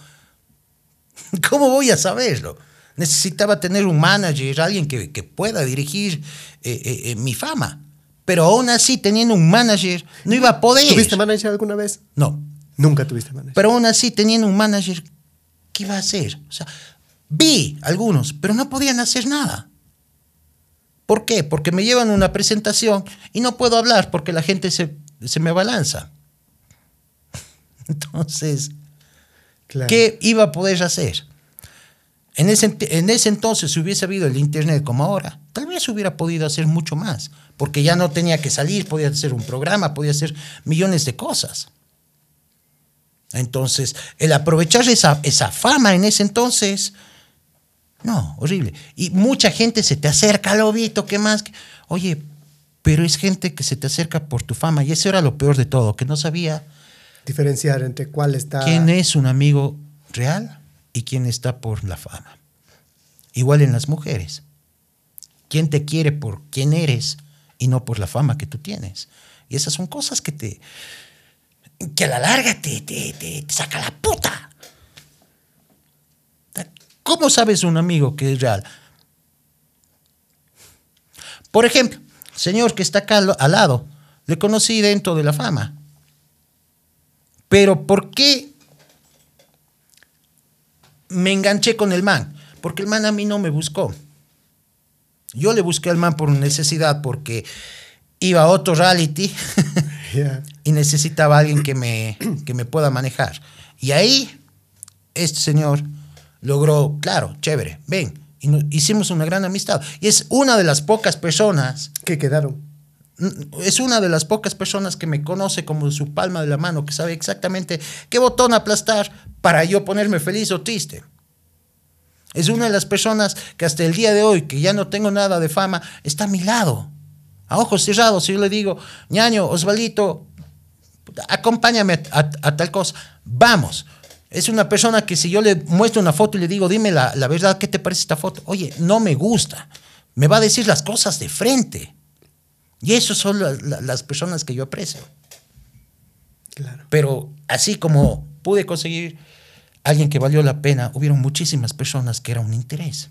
¿Cómo voy a saberlo? Necesitaba tener un manager, alguien que, que pueda dirigir eh, eh, eh, mi fama. Pero aún así, teniendo un manager, no iba a poder. ¿Tuviste manager alguna vez? No. Nunca tuviste manager. Pero aún así, teniendo un manager, ¿qué iba a hacer? O sea, vi algunos, pero no podían hacer nada. ¿Por qué? Porque me llevan una presentación y no puedo hablar porque la gente se, se me balanza. Entonces, claro. ¿qué iba a poder hacer? En ese, en ese entonces, si hubiese habido el Internet como ahora, tal vez hubiera podido hacer mucho más, porque ya no tenía que salir, podía hacer un programa, podía hacer millones de cosas. Entonces, el aprovechar esa, esa fama en ese entonces, no, horrible. Y mucha gente se te acerca, lobito, ¿qué más? Oye, pero es gente que se te acerca por tu fama. Y eso era lo peor de todo, que no sabía diferenciar entre cuál está... ¿Quién es un amigo real y quién está por la fama? Igual en las mujeres. ¿Quién te quiere por quién eres y no por la fama que tú tienes? Y esas son cosas que te, que a la larga te, te, te, saca la puta. ¿Cómo sabes un amigo que es real? Por ejemplo, señor que está acá al lado, le conocí dentro de la fama. Pero ¿por qué me enganché con el man? Porque el man a mí no me buscó. Yo le busqué al man por necesidad, porque iba a otro reality yeah. Y necesitaba a alguien que me, que me pueda manejar. Y ahí, este señor logró, claro, chévere, ven, y no, hicimos una gran amistad. Y es una de las pocas personas... que quedaron? Es una de las pocas personas que me conoce como su palma de la mano, que sabe exactamente qué botón aplastar para yo ponerme feliz o triste. Es una de las personas que hasta el día de hoy, que ya no tengo nada de fama, está a mi lado a ojos cerrados, si yo le digo, ñaño, Osvaldito, acompáñame a, a, tal cosa, vamos. Es una persona que si yo le muestro una foto y le digo, dime la, la verdad, ¿qué te parece esta foto? Oye, no me gusta. Me va a decir las cosas de frente. Y eso son la, la, las personas que yo aprecio. Claro. Pero así como pude conseguir alguien que valió la pena, hubieron muchísimas personas que era un interés.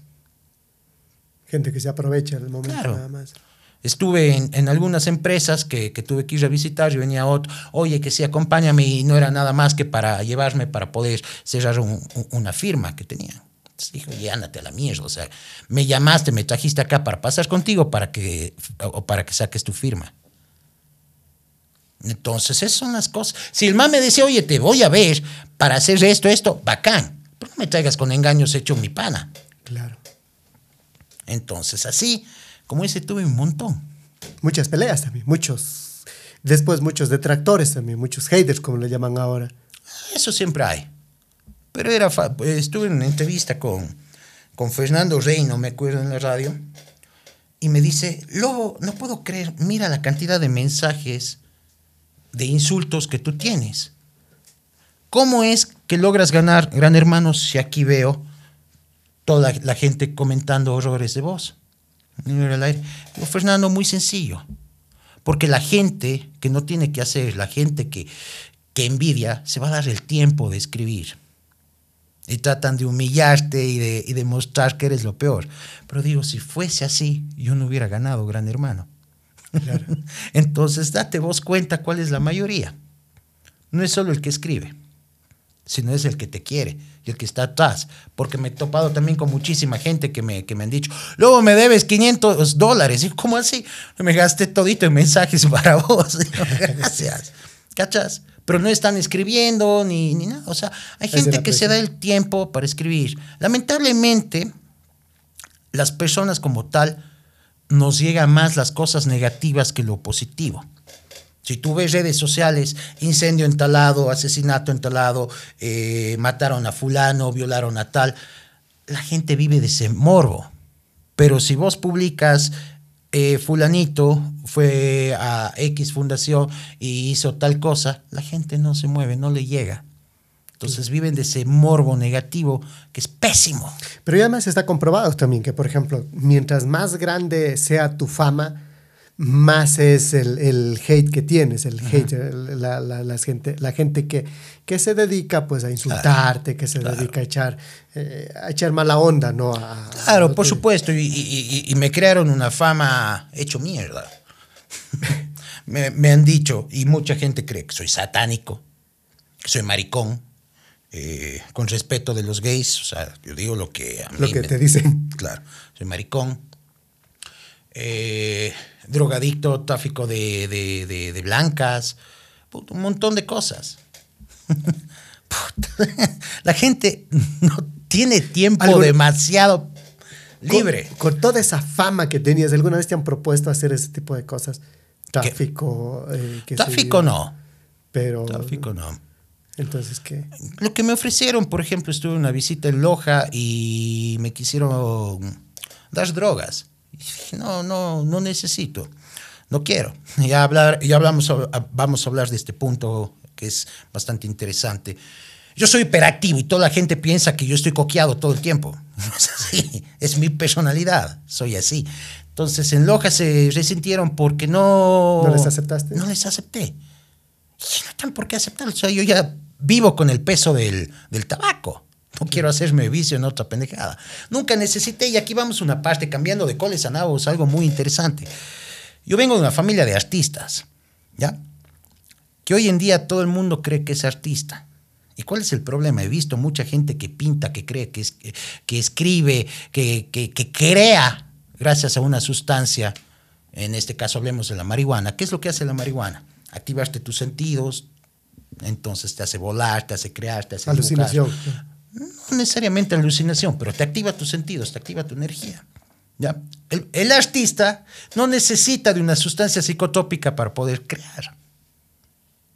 Gente que se aprovecha del momento Claro. nada más. Estuve en, en algunas empresas que, que tuve que ir a visitar y venía otro, oye, que sí, acompáñame, y no era nada más que para llevarme para poder cerrar un- un- una firma que tenía. Entonces dije, oye, ándate a la mierda, o sea, me llamaste, me trajiste acá para pasar contigo para que, o para que saques tu firma. Entonces, esas son las cosas. Si el man me decía, oye, te voy a ver para hacer esto, esto, bacán. Pero no me traigas con engaños hecho mi pana. Claro. Entonces, así, como ese tuve un montón. Muchas peleas también, muchos. Después muchos detractores también, muchos haters, como le llaman ahora. Eso siempre hay. Pero era fa- estuve en una entrevista con, con Fernando Reino, me acuerdo en la radio, y me dice, Lobo, no puedo creer, mira la cantidad de mensajes, de insultos que tú tienes. ¿Cómo es que logras ganar, Gran Hermano, si aquí veo toda la gente comentando horrores de vos? Al aire. Digo, Fernando, muy sencillo. Porque la gente que no tiene que hacer, la gente que, que envidia, se va a dar el tiempo de escribir. Y tratan de humillarte y de, y de mostrar que eres lo peor. Pero digo, si fuese así, yo no hubiera ganado, gran hermano. Claro. Entonces, date vos cuenta cuál es la mayoría. No es solo el que escribe, sino es el que te quiere y el que está atrás. Porque me he topado también con muchísima gente que me, que me han dicho, luego me debes 500 dólares. Y ¿cómo así? Me gasté todito en mensajes para vos. Gracias. ¿Cachas? pero no están escribiendo ni, ni nada. O sea, hay gente que se da el tiempo para escribir. Lamentablemente, las personas como tal nos llegan más las cosas negativas que lo positivo. Si tú ves redes sociales, incendio en talado, asesinato en talado, eh, mataron a fulano, violaron a tal, la gente vive de ese morbo. Pero si vos publicas, eh, fulanito fue a X fundación y hizo tal cosa, la gente no se mueve, no le llega. Entonces viven de ese morbo negativo que es pésimo. Pero además está comprobado también que, por ejemplo, mientras más grande sea tu fama, más es el, el hate que tienes, el hate, el- la, la- la gente, la gente que, que se dedica pues a insultarte, que se dedica a echar, eh, a echar mala onda, ¿no? A- Claro, a- por supuesto, y, y- y- y me crearon una fama hecho mierda. me, me han dicho, y mucha gente cree que soy satánico, que soy maricón, eh, con respeto de los gays, o sea, yo digo lo que a mí Lo que me- te dicen. Claro, soy maricón, eh, drogadicto, tráfico de, de- de- de blancas, un montón de cosas. La gente no tiene tiempo demasiado libre. Con, con toda esa fama que tenías, ¿alguna vez te han propuesto hacer ese tipo de cosas? Tráfico. eh, Tráfico no, Pero. tráfico no. Entonces, ¿qué? Lo que me ofrecieron, por ejemplo, estuve en una visita en Loja y me quisieron dar drogas. Y dije, no, no, no necesito, no quiero. Ya, hablar, ya hablamos, vamos a hablar de este punto que es bastante interesante. Yo soy hiperactivo y toda la gente piensa que yo estoy coqueado todo el tiempo. No es así, es mi personalidad, soy así. Entonces en Loja se resintieron porque no... ¿No les aceptaste? No les acepté. Y no tengo por qué aceptarlo. O sea, yo ya vivo con el peso del, del tabaco. No quiero hacerme vicio en otra pendejada. Nunca necesité, y aquí vamos una parte, cambiando de coles a nabos, algo muy interesante. Yo vengo de una familia de artistas, ¿ya? Que hoy en día todo el mundo cree que es artista. ¿Y cuál es el problema? He visto mucha gente que pinta, que cree, que, es- que escribe, que, que- crea gracias a una sustancia. En este caso hablemos de la marihuana. ¿Qué es lo que hace la marihuana? Activaste tus sentidos, entonces te hace volar, te hace crear, te hace dibujar. No necesariamente alucinación, pero te activa tus sentidos, te activa tu energía. ¿ya? El, el artista no necesita de una sustancia psicotrópica para poder crear.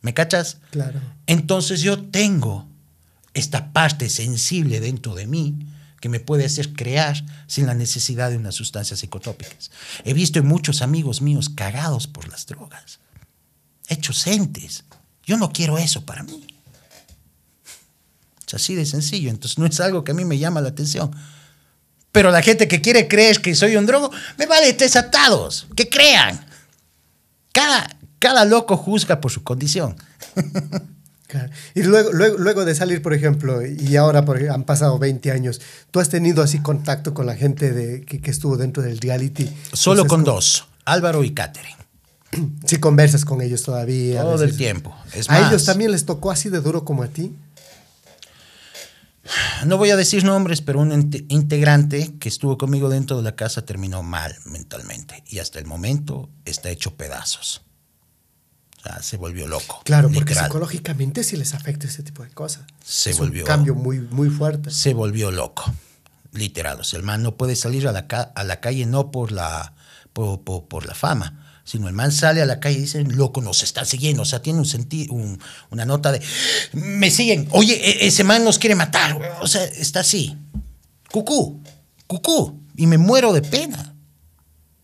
¿Me cachas? Claro. Entonces yo tengo esta parte sensible dentro de mí que me puede hacer crear sin la necesidad de unas sustancias psicotrópicas. He visto en muchos amigos míos cagados por las drogas, hechos entes. Yo no quiero eso para mí. Es así de sencillo, entonces no es algo que a mí me llama la atención. Pero la gente que quiere creer que soy un drogo, me vale tres atados, que crean. Cada, cada loco juzga por su condición. Claro. Y luego, luego, luego de salir, por ejemplo, y ahora han pasado 20 años, ¿tú has tenido así contacto con la gente de, que, que estuvo dentro del reality? Solo Entonces, con ¿cómo- dos, Álvaro y Catherine. Sí conversas con ellos todavía. Todo el tiempo. Es ¿A más, ellos también les tocó así de duro como a ti? No voy a decir nombres, pero un inte- integrante que estuvo conmigo dentro de la casa terminó mal mentalmente y hasta el momento está hecho pedazos. O sea, se volvió loco. Claro, porque psicológicamente sí les afecta ese tipo de cosas. Se es volvió- un cambio muy, muy fuerte. se volvió loco. Literal. O sea, el man no puede salir a la, ca- a la calle no por la, por, por- por la fama, sino el man sale a la calle y dice, loco, nos está siguiendo. O sea, tiene un senti un- una nota de, me siguen, oye, e- ese man nos quiere matar. güey". O sea, está así. Cucú, cucú. Y me muero de pena.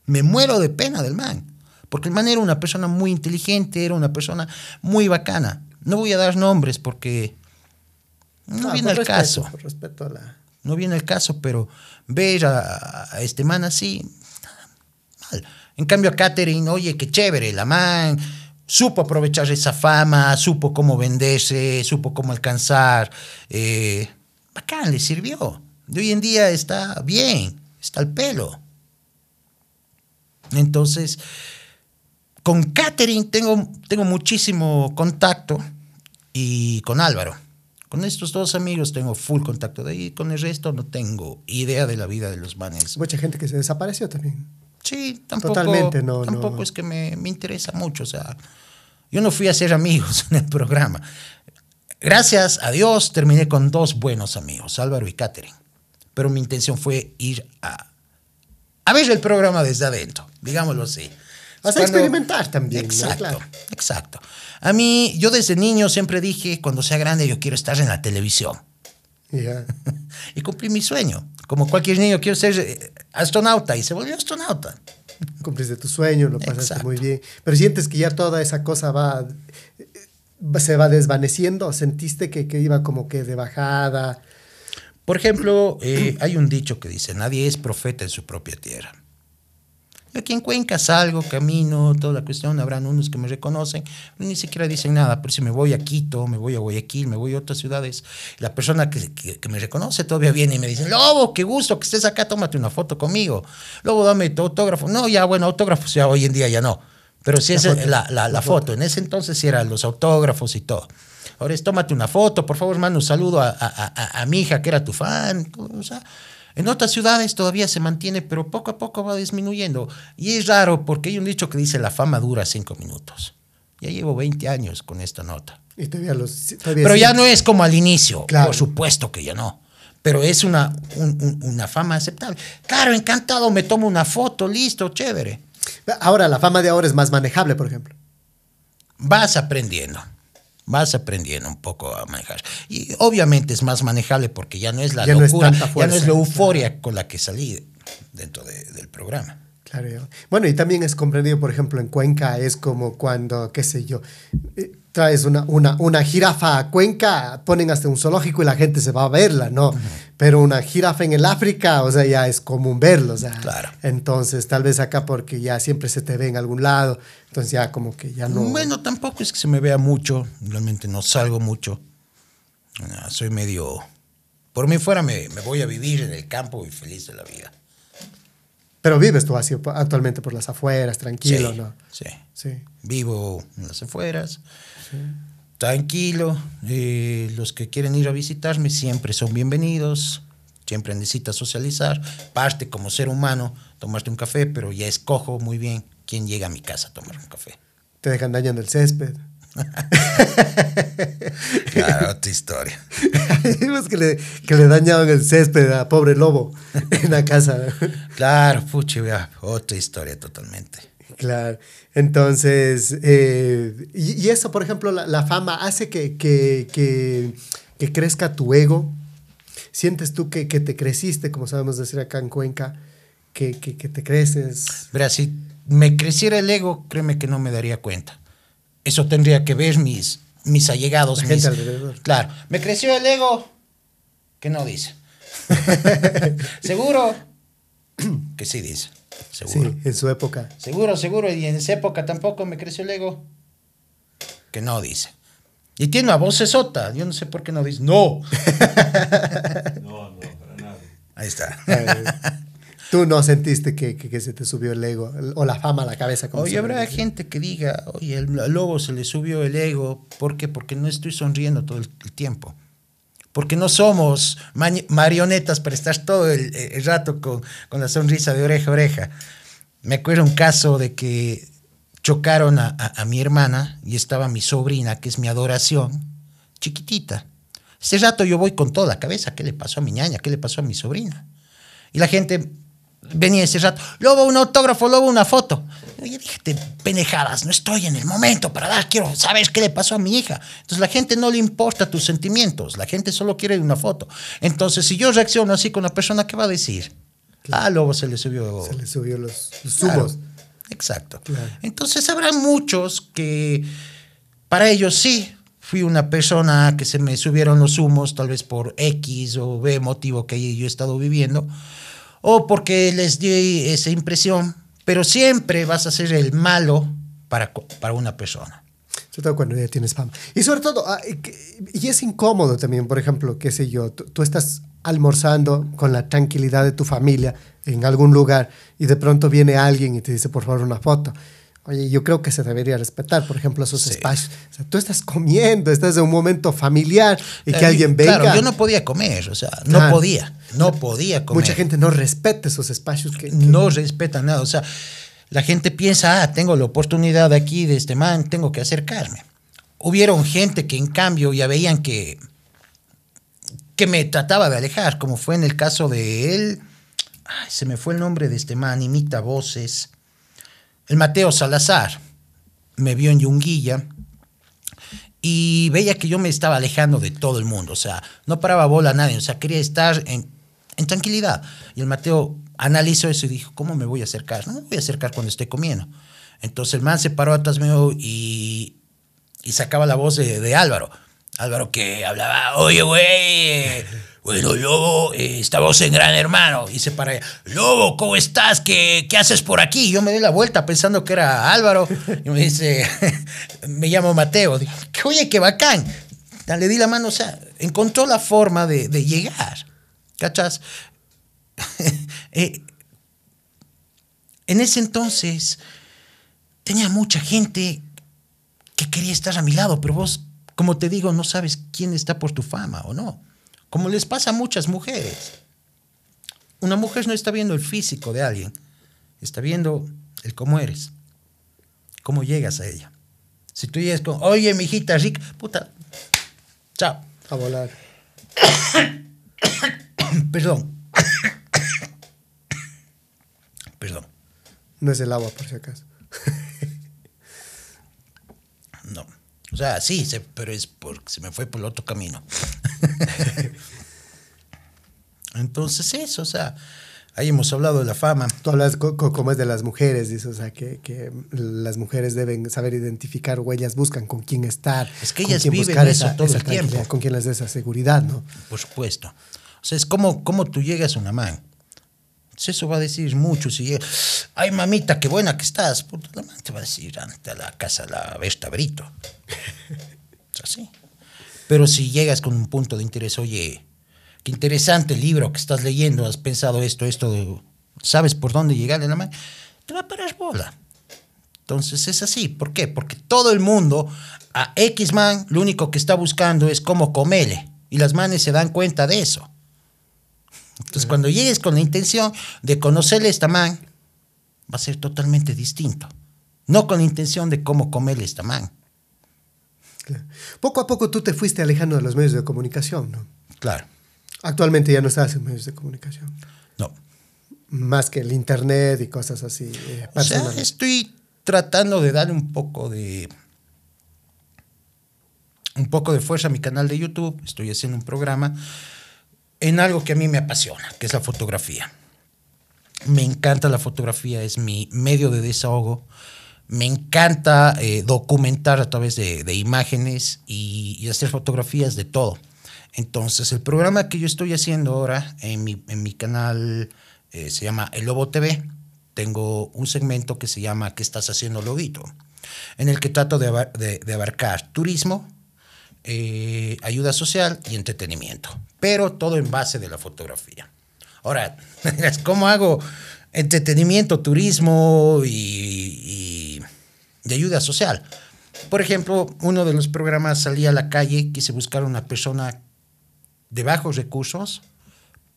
Me muero de pena del man. Porque el man era una persona muy inteligente, era una persona muy bacana. No voy a dar nombres porque no Ah, viene al respeto, caso Por respeto a la... no viene el caso, pero ver a, a este man así, mal. En cambio a Catherine, oye, qué chévere, la man supo aprovechar esa fama, supo cómo venderse, supo cómo alcanzar. eh, bacán, le sirvió. De hoy en día está bien, está al pelo. Entonces, con Catherine tengo, tengo muchísimo contacto y con Álvaro. Con estos dos amigos tengo full contacto. De ahí con el resto no tengo idea de la vida de los manes. Mucha gente que se desapareció también. Sí, tampoco, Totalmente, no, tampoco no. es que me, me interesa mucho. O sea, Yo no fui a hacer amigos en el programa. Gracias a Dios terminé con dos buenos amigos, Álvaro y Catherine. Pero mi intención fue ir a, a ver el programa desde adentro, digámoslo así. Vas a Cuando- experimentar también. ¿no? Exacto, Claro. exacto. A mí, yo desde niño siempre dije, cuando sea grande, yo quiero estar en la televisión. Y cumplí mi sueño. Como cualquier niño, quiero ser eh, astronauta y se volvió astronauta. Cumpliste tu sueño, lo pasaste Exacto. muy bien. Pero sientes que ya toda esa cosa va, eh, se va desvaneciendo. ¿Sentiste que, que iba como que de bajada? Por ejemplo, eh, hay un dicho que dice, nadie es profeta en su propia tierra. Yo aquí en Cuenca salgo, camino, toda la cuestión, habrán unos que me reconocen, pero ni siquiera dicen nada, pero si me voy a Quito, me voy a Guayaquil, me voy a otras ciudades, la persona que, que- que me reconoce todavía viene y me dice, Lobo, qué gusto que estés acá, tómate una foto conmigo. Lobo, dame tu autógrafo. No, ya, bueno, autógrafos ya hoy en día ya no. Pero si es la, la- la foto, en ese entonces sí eran los autógrafos y todo. Ahora es, tómate una foto, por favor, manda un saludo a, a- a- a mi hija que era tu fan. O sea, en otras ciudades todavía se mantiene, pero poco a poco va disminuyendo. Y es raro porque hay un dicho que dice la fama dura cinco minutos. Ya llevo 20 años con esta nota. Y todavía los. todavía Pero sí- ya no es como al inicio, Claro. por supuesto que ya no. Pero es una, un- un- una fama aceptable. Claro, encantado, me tomo una foto, listo, chévere. Ahora, la fama de ahora es más manejable, por ejemplo. vas aprendiendo. Vas aprendiendo un poco a manejar. Y obviamente es más manejable porque ya no es la Ya no es locura, ya no es la euforia con la que salí dentro de- del programa. Claro. Bueno, y también es comprendido, por ejemplo, en Cuenca es como cuando, qué sé yo, eh, traes una, una, una jirafa a Cuenca, ponen hasta un zoológico y la gente se va a verla, ¿no? Pero una jirafa en el África, o sea, ya es común verlo, o sea. Claro. Entonces, tal vez acá porque ya siempre se te ve en algún lado, entonces ya como que ya no... Bueno, tampoco es que se me vea mucho, realmente no salgo mucho. Ah, soy medio... Por mí fuera me, me voy a vivir en el campo y feliz de la vida. Pero vives tú así actualmente por las afueras, tranquilo, sí, ¿no? sí. Sí. Vivo en las afueras, tranquilo. eh, los que quieren ir a visitarme siempre son bienvenidos. Siempre necesitas socializar. Parte como ser humano, tomarte un café, pero ya escojo muy bien quién llega a mi casa a tomar un café. Te dejan dañando el césped. Claro, otra historia. Vimos que le, que le dañaban el césped a pobre lobo en la casa. Claro, puchi, otra historia totalmente. Claro. Entonces, eh, y, y eso, por ejemplo, la, la fama hace que, que, que, que crezca tu ego. ¿Sientes tú que, que te creciste, como sabemos decir acá en Cuenca, que, que, que te creces? Verás, si me creciera el ego, créeme que no me daría cuenta. Eso tendría que ver mis, mis allegados. La gente mis- alrededor. Claro, me creció el ego. ¿Qué no dice? ¿Seguro? que sí dice. Seguro. Sí, en su época. Seguro, seguro. Y en esa época tampoco me creció el ego. Que no dice. Y tiene una voz sota. Yo no sé por qué no dice. No. No, no, para nada. Ahí está. Tú no sentiste que, que, que se te subió el ego o la fama a la cabeza. como Oye, habrá gente que diga, oye, el lobo se le subió el ego. ¿Por qué? Porque no estoy sonriendo todo el, el tiempo. Porque no somos marionetas para estar todo el, el rato con, con la sonrisa de oreja a oreja. Me acuerdo un caso de que chocaron a, a- a mi hermana y estaba mi sobrina, que es mi adoración, chiquitita. Ese rato yo voy con toda la cabeza, ¿qué le pasó a mi ñaña? ¿Qué le pasó a mi sobrina? Y la gente venía ese rato, lobo, un autógrafo, lobo, una foto. Oye, déjate pendejadas, no estoy en el momento para dar, quiero saber qué le pasó a mi hija. Entonces la gente no le importa tus sentimientos, la gente solo quiere una foto. Entonces si yo reacciono así con la persona, ¿qué va a decir? Ah, lobo se le subió. Se le subió los, los Claro, humos. exacto. Claro. Entonces habrá muchos que para ellos sí fui una persona que se me subieron los humos, tal vez por X o B motivo que yo he estado viviendo, o porque les di esa impresión, pero siempre vas a ser el malo para, para una persona. Sobre todo cuando ya tienes fama. Y sobre todo, ah, y es incómodo también, por ejemplo, qué sé yo, tú, tú estás almorzando con la tranquilidad de tu familia en algún lugar y de pronto viene alguien y te dice, por favor, una foto. Oye, yo creo que se debería respetar, por ejemplo, esos Sí. espacios. O sea, tú estás comiendo, estás en un momento familiar y que Eh, alguien venga. Claro, yo no podía comer, o sea, no Claro. podía, no podía comer. Mucha gente no respeta esos espacios que, que- no respeta nada. O sea, la gente piensa, ah, tengo la oportunidad aquí de este man, tengo que acercarme. Hubieron gente que en cambio ya veían que, que me trataba de alejar, como fue en el caso de él, ay, se me fue el nombre de este man, imita voces, el Mateo Salazar, me vio en Yunguilla y veía que yo me estaba alejando de todo el mundo, o sea, no paraba bola a nadie, o sea, quería estar en, en tranquilidad. Y el Mateo analizó eso y dijo, ¿cómo me voy a acercar? No me voy a acercar cuando esté comiendo. Entonces el man se paró atrás mío y, y sacaba la voz de, de Álvaro. Álvaro que hablaba, oye, güey, bueno, Lobo, eh, estamos en Gran Hermano. Se para, Lobo, ¿cómo estás? ¿Qué, ¿Qué haces por aquí? Yo me di la vuelta pensando que era Álvaro. Y me dice, me llamo Mateo. Oye, qué bacán. Le di la mano, o sea, encontró la forma de, de llegar. ¿Cachas? Eh, en ese entonces tenía mucha gente que quería estar a mi lado, pero vos, como te digo, no sabes quién está por tu fama o no. Como les pasa a muchas mujeres. Una mujer no está viendo el físico de alguien, está viendo el cómo eres, cómo llegas a ella. Si tú llegas con, oye, mijita rica, puta, chao. A volar. Perdón. Perdón. No es el agua, por si acaso. No. O sea, sí, se- pero es porque se me fue por el otro camino. Entonces eso, o sea, ahí hemos hablado de la fama. Tú hablas co- co- como es de las mujeres, dices, o sea, que, que las mujeres deben saber identificar o ellas buscan con quién estar. Es que con ellas quién viven eso todo el tiempo. Con quién les dé esa seguridad, ¿no? Por supuesto. O sea, es como, como tú llegas a una man. Entonces eso va a decir mucho. Si llega, ay mamita, qué buena que estás. Puta, la man te va a decir, ante a la casa la Vesta Brito. Es así. Pero si llegas con un punto de interés, oye, qué interesante el libro que estás leyendo, has pensado esto, esto, sabes por dónde llegarle a la man, te va a parar bola. Entonces es así. ¿Por qué? Porque todo el mundo, a X man, lo único que está buscando es cómo comerle. Y las manes se dan cuenta de eso. Entonces, cuando llegues con la intención de conocerle a esta man, va a ser totalmente distinto. No con la intención de cómo comerle a esta man. Claro. Poco a poco tú te fuiste alejando de los medios de comunicación, ¿no? Claro. Actualmente ya no estás en medios de comunicación. No. Más que el internet y cosas así eh, O sea, estoy tratando de darle un poco de. Un poco de fuerza a mi canal de YouTube. Estoy haciendo un programa en algo que a mí me apasiona, que es la fotografía. Me encanta la fotografía, es mi medio de desahogo. Me encanta eh, documentar a través de, imágenes y, hacer fotografías de todo. Entonces, el programa que yo estoy haciendo ahora en mi, en mi canal eh, se llama El Lobo TV. Tengo un segmento que se llama ¿Qué estás haciendo, Lobito? En el que trato de abarcar turismo, eh, ayuda social y entretenimiento, pero todo en base de la fotografía. Ahora, ¿cómo hago entretenimiento, turismo y, y- y ayuda social? Por ejemplo, uno de los programas salí a la calle, quise buscar una persona de bajos recursos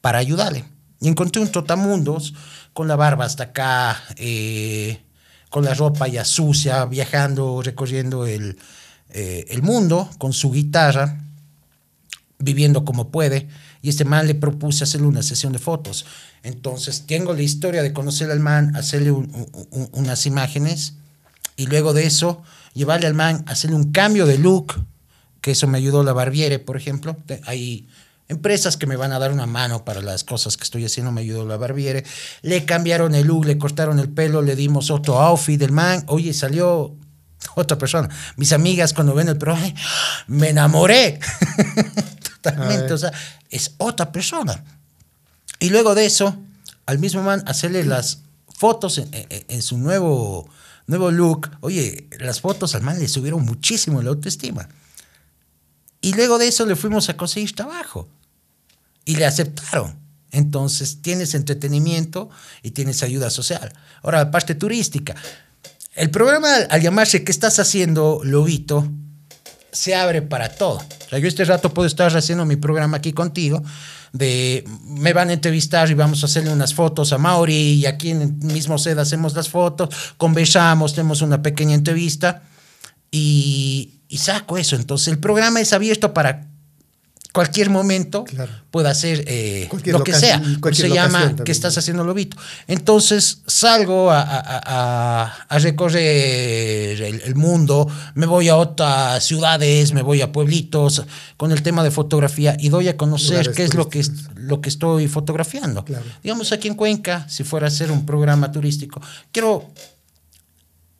para ayudarle. Y encontré un trotamundos con la barba hasta acá, eh, con la ropa ya sucia, viajando, recorriendo el, eh, el mundo con su guitarra, viviendo como puede. Y este man le propuse hacerle una sesión de fotos. Entonces, tengo la historia de conocer al man, hacerle un- un- un- unas imágenes y luego de eso, llevarle al man, hacerle un cambio de look, que eso me ayudó la Barbiere, por ejemplo. Hay empresas que me van a dar una mano para las cosas que estoy haciendo, me ayudó la Barbiere. Le cambiaron el look, le cortaron el pelo, le dimos otro outfit del man. Oye, salió otra persona. Mis amigas cuando ven el programa, "Ay, me enamoré. Totalmente, o sea, es otra persona. Y luego de eso, al mismo man hacerle las fotos en, en- en su nuevo, nuevo look. Oye, las fotos al man le subieron muchísimo la autoestima. Y luego de eso le fuimos a conseguir trabajo. Y le aceptaron. Entonces tienes entretenimiento y tienes ayuda social. Ahora, la parte turística. El programa, al llamarse ¿Qué estás haciendo, Lobito? se abre para todo. O sea, yo este rato puedo estar haciendo mi programa aquí contigo, de me van a entrevistar y vamos a hacerle unas fotos a Mauri y aquí en el mismo sed hacemos las fotos, conversamos, tenemos una pequeña entrevista y, y saco eso. Entonces el programa es abierto para cualquier momento Claro. pueda hacer eh, lo que sea. cualquier se llama también. que estás haciendo lobito. Entonces salgo a, a- a- a recorrer el, el mundo, me voy a otras ciudades, me voy a pueblitos con el tema de fotografía y doy a conocer Lugares qué es lo que, lo que estoy fotografiando. Claro. Digamos aquí en Cuenca, si fuera a hacer un programa turístico, quiero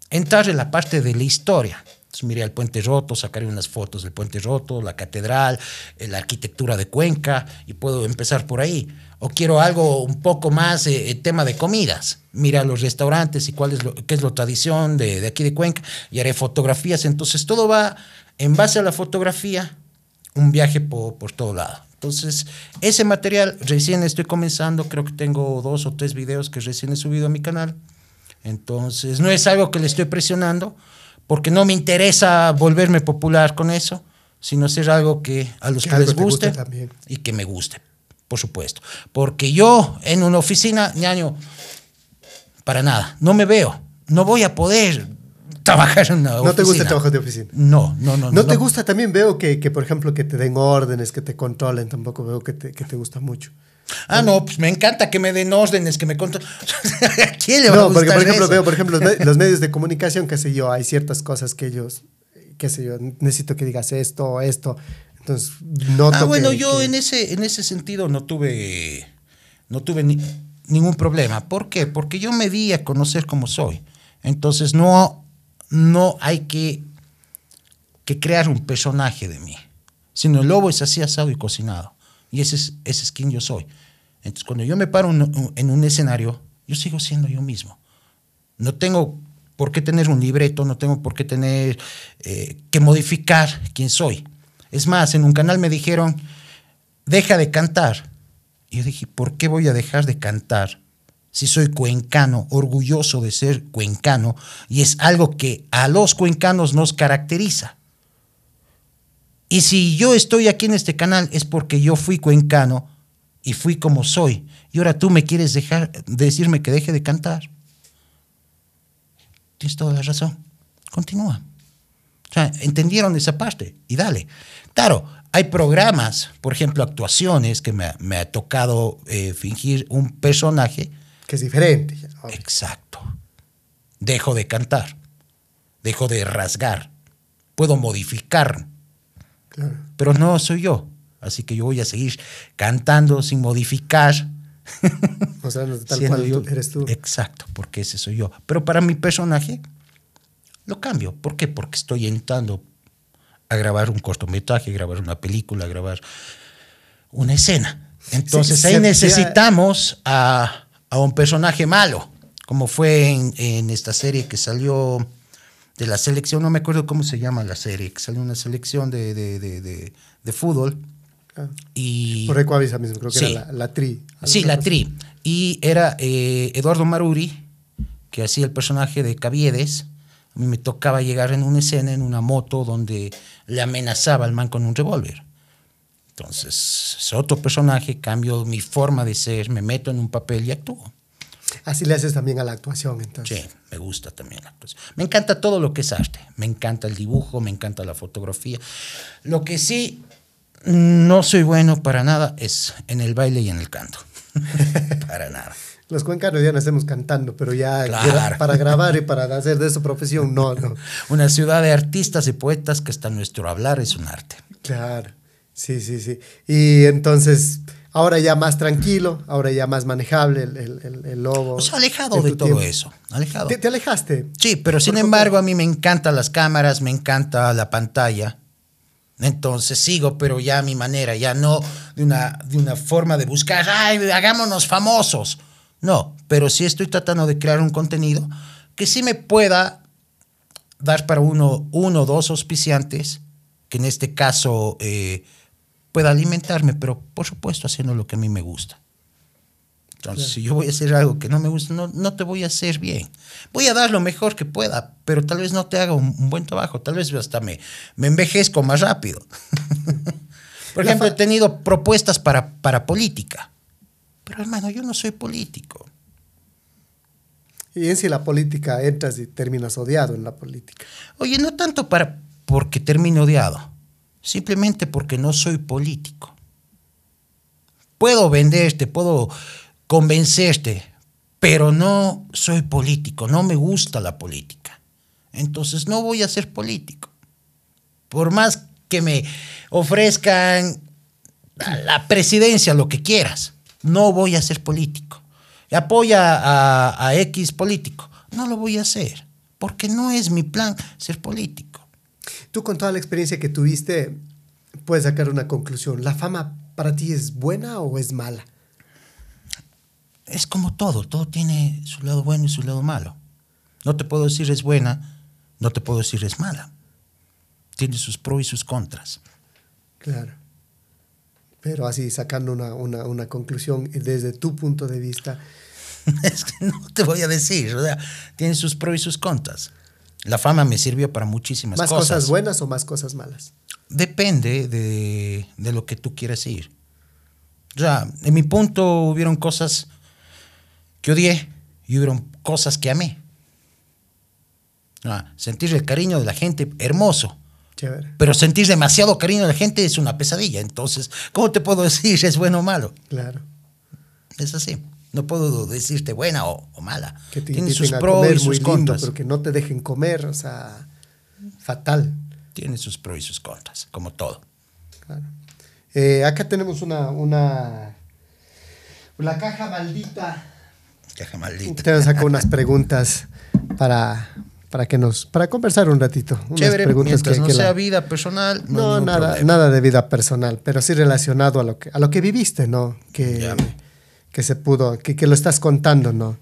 entrar en la parte de la historia. Entonces miré al Puente Roto, sacaré unas fotos del Puente Roto, la catedral, eh, la arquitectura de Cuenca y puedo empezar por ahí. O quiero algo un poco más eh, eh, tema de comidas. Mira los restaurantes y cuál es lo, qué es la tradición de, de aquí de Cuenca y haré fotografías. Entonces todo va en base a la fotografía, un viaje por, por todo lado. Entonces, ese material recién estoy comenzando, creo que tengo dos o tres videos que recién he subido a mi canal. Entonces, no es algo que le estoy presionando, porque no me interesa volverme popular con eso, sino hacer algo que a los Que les te guste y que me guste, por supuesto. Porque yo en una oficina, ñaño, para nada, no me veo, no voy a poder trabajar en una oficina. ¿No te gusta el trabajo de oficina? No, no, no. ¿No, te gusta? También veo que, que, por ejemplo, que te den órdenes, que te controlen. Tampoco veo que te, que te gusta mucho. Ah, no, pues me encanta que me den órdenes, que me controlen. ¿A quién le va a No, porque gustar por ejemplo eso? veo, por ejemplo, los, me- los medios de comunicación, qué sé yo, hay ciertas cosas que ellos, qué sé yo, necesito que digas esto o esto. Entonces, noto Ah, bueno, que- yo que- en ese, en ese sentido no tuve, no tuve ni- ningún problema. ¿Por qué? Porque yo me di a conocer como soy. Entonces no, no hay que, que crear un personaje de mí. Sino el lobo es así asado y cocinado. Y ese es, quien yo soy. Entonces cuando yo me paro en- en un escenario, yo sigo siendo yo mismo. No tengo por qué tener un libreto, no tengo por qué tener eh, que modificar quién soy. Es más, en un canal me dijeron, deja de cantar. Y yo dije, ¿por qué voy a dejar de cantar si soy cuencano, orgulloso de ser cuencano? Y es algo que a los cuencanos nos caracteriza. Y si yo estoy aquí en este canal es porque yo fui cuencano y fui como soy. Y ahora tú me quieres dejar decirme que deje de cantar. Tienes toda la razón. Continúa. O sea, entendieron esa parte y dale. Claro, hay programas, por ejemplo, actuaciones que me, ha- me ha tocado eh, fingir un personaje. que es diferente. obvio. Exacto. Dejo de cantar. Dejo de rasgar. Puedo modificar Claro. pero no soy yo. Así que yo voy a seguir cantando sin modificar. Mostrándote tal siendo cual yo. tú eres tú. Exacto, porque ese soy yo. Pero para mi personaje lo cambio. ¿Por qué? Porque estoy entrando a grabar un cortometraje, grabar una película, grabar una escena. Entonces Sí, ahí necesitamos a, a un personaje malo, como fue en, en esta serie que salió de la selección, no me acuerdo cómo se llama la serie, que salió una selección de, de, de, de- fútbol. Ah, Y, Por Ecuavisa mismo, creo que Sí. era la, la tri. Sí, la tri. Y era eh, Eduardo Maruri, que hacía el personaje de Caviedes. A mí me tocaba llegar en una escena, en una moto, donde le amenazaba al man con un revólver. Entonces, es otro personaje, cambio mi forma de ser, me meto en un papel y actúo. Así le haces también a la actuación, entonces. Sí, me gusta también la actuación. Me encanta todo lo que es arte. Me encanta el dibujo, me encanta la fotografía. Lo que sí no soy bueno para nada es en el baile y en el canto. para nada. Los cuencanos ya nacemos cantando, pero ya Claro. para grabar y para hacer de eso profesión, no, no. Una ciudad de artistas y poetas que hasta nuestro hablar es un arte. Claro, sí, sí, sí. Y entonces, ahora ya más tranquilo, ahora ya más manejable el, el, el- el lobo. O sea, alejado de todo tiempo. eso. Alejado. ¿Te, te alejaste? Sí, pero sin embargo a mí me encantan las cámaras, me encanta la pantalla. Entonces sigo, pero ya a mi manera, ya no de una, de una forma de buscar, ay, hagámonos famosos. No, pero sí estoy tratando de crear un contenido que sí me pueda dar para uno, uno o dos auspiciantes, que en este caso eh, pueda alimentarme, pero por supuesto haciendo lo que a mí me gusta. Entonces, si yo voy a hacer algo que no me gusta, no, no te voy a hacer bien. Voy a dar lo mejor que pueda, pero tal vez no te haga un, un buen trabajo. Tal vez hasta me, me envejezco más rápido. Por La ejemplo, he tenido propuestas para, para política. Pero hermano, yo no soy político. Y en si la política entras y terminas odiado en la política. Oye, no tanto para porque termine odiado, simplemente porque no soy político. Puedo venderte, puedo convencerte, pero no soy político, no me gusta la política. Entonces no voy a ser político. Por más que me ofrezcan la presidencia, lo que quieras, no voy a ser político. Apoya a, a X político, no lo voy a hacer, porque no es mi plan ser político. Tú con toda la experiencia que tuviste, puedes sacar una conclusión. ¿La fama para ti es buena o es mala? Es como todo, todo tiene su lado bueno y su lado malo. No te puedo decir es buena, no te puedo decir es mala. Tiene sus pros y sus contras. Claro. Pero así, sacando una, una, una conclusión desde tu punto de vista, Es que no te voy a decir, o sea, tiene sus pros y sus contras. La fama me sirvió para muchísimas ¿más cosas. cosas buenas o más cosas malas? Depende de, de lo que tú quieras ir. O sea, en mi punto hubieron cosas que odié y hubieron cosas que amé. Sentir el cariño de la gente, hermoso. Chévere. Pero sentir demasiado cariño de la gente es una pesadilla. Entonces, ¿cómo te puedo decir si es bueno o malo? Claro. Es así. No puedo decirte buena o, o mala. Que te Tiene sus pros y sus muy lindo, contras. pero que no te dejen comer, o sea, fatal. Tiene sus pros y sus contras, como todo. Claro. Eh, acá tenemos una, una, la caja maldita. Caja maldita. Te saco unas preguntas para, para que nos, para conversar un ratito. Unas Chévere, preguntas que- no que la- sea vida personal, no, nada, problema. nada de vida personal, pero sí relacionado a lo que, a lo que viviste, ¿no? Que, Ya. Que se pudo, que, que lo estás contando, ¿no?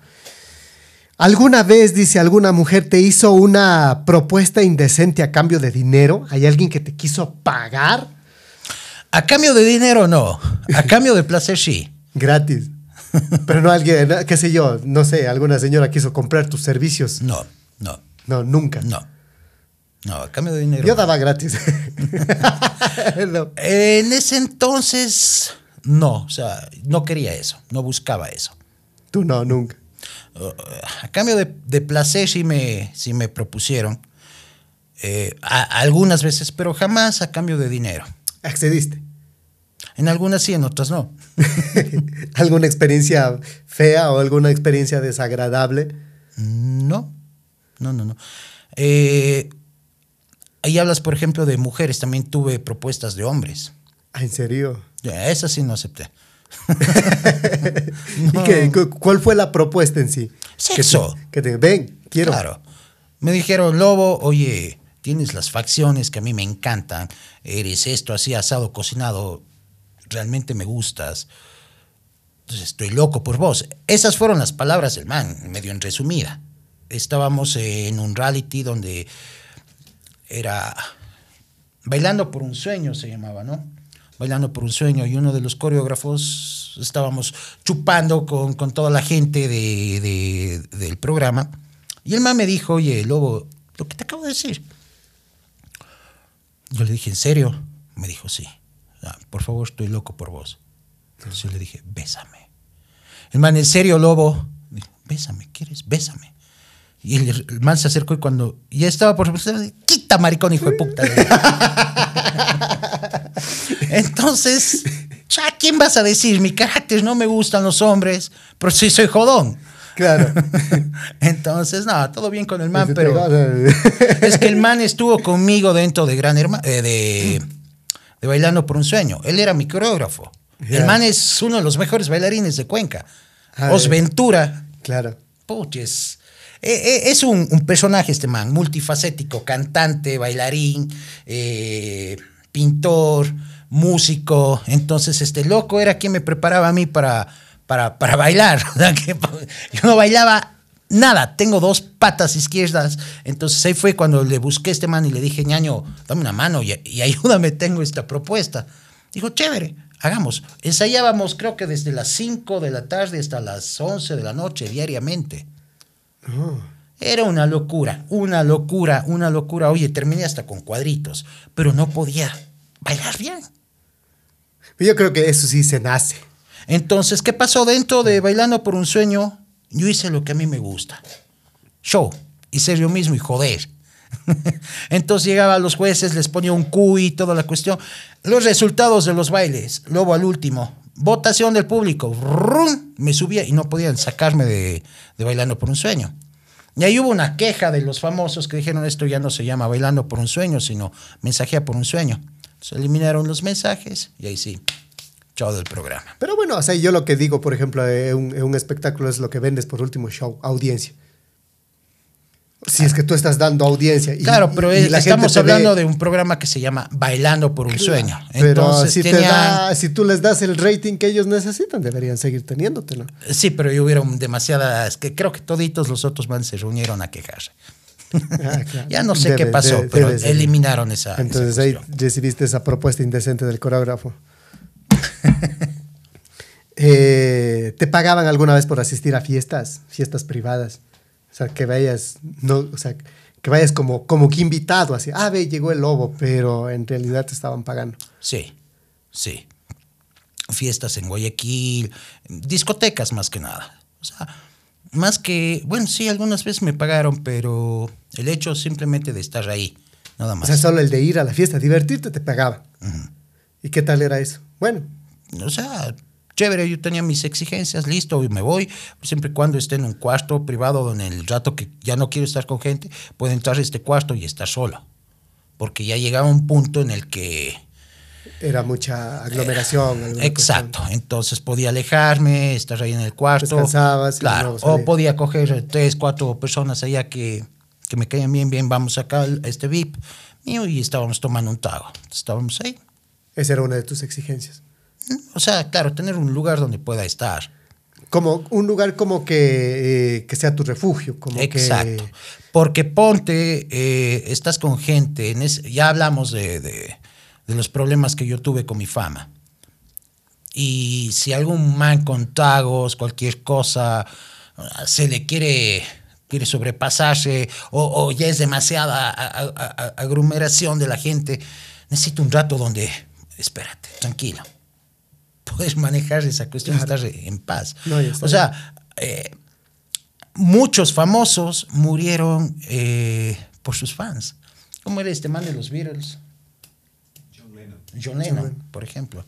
¿Alguna vez, dice, alguna mujer te hizo una propuesta indecente a cambio de dinero? ¿Hay alguien que te quiso pagar A cambio de dinero, no. A cambio de placer, sí. gratis? Pero no alguien, qué sé yo, no sé, alguna señora quiso comprar tus servicios. No, no, No, nunca. no. No, a cambio de dinero. Yo daba gratis. No. En ese entonces, no. O sea, no quería eso. No buscaba eso. Tú no, nunca. Uh, a cambio de, de placer sí me, sí me propusieron. eh, a- algunas veces, pero jamás a cambio de dinero. Accediste. En algunas sí, en otras no. ¿Alguna experiencia fea o alguna experiencia desagradable? No, no, no, no. Eh, ahí hablas, por ejemplo, de mujeres. También tuve propuestas de hombres. Ah, ¿En serio? Ya, Esas sí no acepté. ¿Y qué- cu- cuál fue la propuesta en sí? Sexo. Que te, que te- ven, quiero. Claro. Me dijeron, Lobo, oye, tienes las facciones que a mí me encantan. Eres esto, así, asado, cocinado. Realmente me gustas. Entonces estoy loco por vos. Esas fueron las palabras del man, medio en resumida. Estábamos en un reality donde era Bailando por un sueño se llamaba, ¿no? Bailando por un sueño y uno de los coreógrafos estábamos chupando con, con toda la gente de, de- del programa y el man me dijo, oye, Lobo, lo que te acabo de decir. Yo le dije, ¿en serio? Me dijo, sí. "Ah, por favor, estoy loco por vos. Entonces yo le dije, bésame. El man, ¿en serio, Lobo? Dijo, bésame, ¿quieres? Bésame. Y el, el man se acercó y cuando ya estaba por quita maricón, hijo de puta. Entonces, ya, ¿quién vas a decir? Mi carácter no me gustan los hombres, pero sí soy jodón. Claro. Entonces, no, todo bien con el man, Ese pero es que el man estuvo conmigo dentro de Gran Hermano, de, de Bailando por un Sueño. Él era mi coreógrafo. El man es uno de los mejores bailarines de Cuenca. Ah, Os eh. Ventura. Claro. Puches. Eh, eh, es un, personaje este man, multifacético, cantante, bailarín, eh, pintor, músico. Entonces, este loco era quien me preparaba a mí para, para, para bailar. Que Yo no bailaba nada, tengo dos patas izquierdas. Entonces ahí fue cuando le busqué a este man y le dije, ñaño, dame una mano y, y ayúdame, tengo esta propuesta. Dijo, chévere, hagamos. Ensayábamos creo que desde las 5 de la tarde hasta las 11 de la noche diariamente. Era una locura, una locura, una locura. Oye, terminé hasta con cuadritos, pero no podía bailar bien. Yo creo que eso sí se nace. Entonces, ¿qué pasó dentro de Bailando por un Sueño? Yo hice lo que a mí me gusta. Show. Y ser yo mismo y joder. Entonces llegaba a los jueces, les ponía un y toda la cuestión. Los resultados de los bailes, luego al último, votación del público, me subía y no podían sacarme de, de Bailando por un Sueño. Y ahí hubo una queja de los famosos que dijeron esto ya no se llama Bailando por un Sueño, sino Mensajea por un Sueño. Se eliminaron los mensajes y ahí sí, chao del programa. Pero bueno, o sea, yo lo que digo, por ejemplo, en un, en un espectáculo es lo que vendes por último show, audiencia. Si es que tú estás dando audiencia. Y, Claro, pero y la estamos hablando ve- de un programa que se llama Bailando por un Sueño. Pero Entonces si, te da- si tú les das el rating que ellos necesitan, deberían seguir teniéndotelo. Sí, pero yo hubieron demasiadas, que creo que toditos los otros man se reunieron a quejarse. Ah, claro. Ya no sé Debe- qué pasó, debe- pero debe eliminaron esa. Entonces esa ahí recibiste esa propuesta indecente del coreógrafo. Eh, ¿Te pagaban alguna vez por asistir a fiestas, fiestas privadas? O sea, que vayas, no, o sea, que vayas como, como que invitado, así, ah, ve, llegó el lobo, pero en realidad te estaban pagando. Sí, sí. Fiestas en Guayaquil, discotecas más que nada. O sea, más que, bueno, sí, algunas veces me pagaron, pero el hecho simplemente de estar ahí, nada O más. sea, solo el de ir a la fiesta, divertirte, te pagaban. ¿Y qué tal era eso? Bueno, O sea, chévere, yo tenía mis exigencias, listo, y me voy, siempre y cuando esté en un cuarto privado donde el rato que ya no quiero estar con gente, puedo entrar a este cuarto y estar solo. Porque ya llegaba un punto en el que... era mucha aglomeración. Exacto, entonces podía alejarme, estar ahí en el cuarto. Descansabas Claro, o podía coger tres, cuatro personas allá que, que me caían bien, bien, vamos acá a este VIP mío y estábamos tomando un trago. Estábamos ahí. cuestión. Esa era una de tus exigencias. O sea, claro, tener un lugar donde pueda estar. Como un lugar como que, eh, que sea tu refugio. Como Exacto. Que, Porque ponte, eh, estás con gente, en ya hablamos de, de- de los problemas que yo tuve con mi fama. Y si algún man con tragos, cualquier cosa, se le quiere, quiere sobrepasarse o, o ya es demasiada aglomeración de la gente, necesito un rato donde, espérate, tranquilo. Puedes manejar esa cuestión, Claro. estar en paz. No, o sea, eh, muchos famosos murieron eh, por sus fans. ¿Cómo era este man de los Beatles? John Lennon. John Lennon, por ejemplo.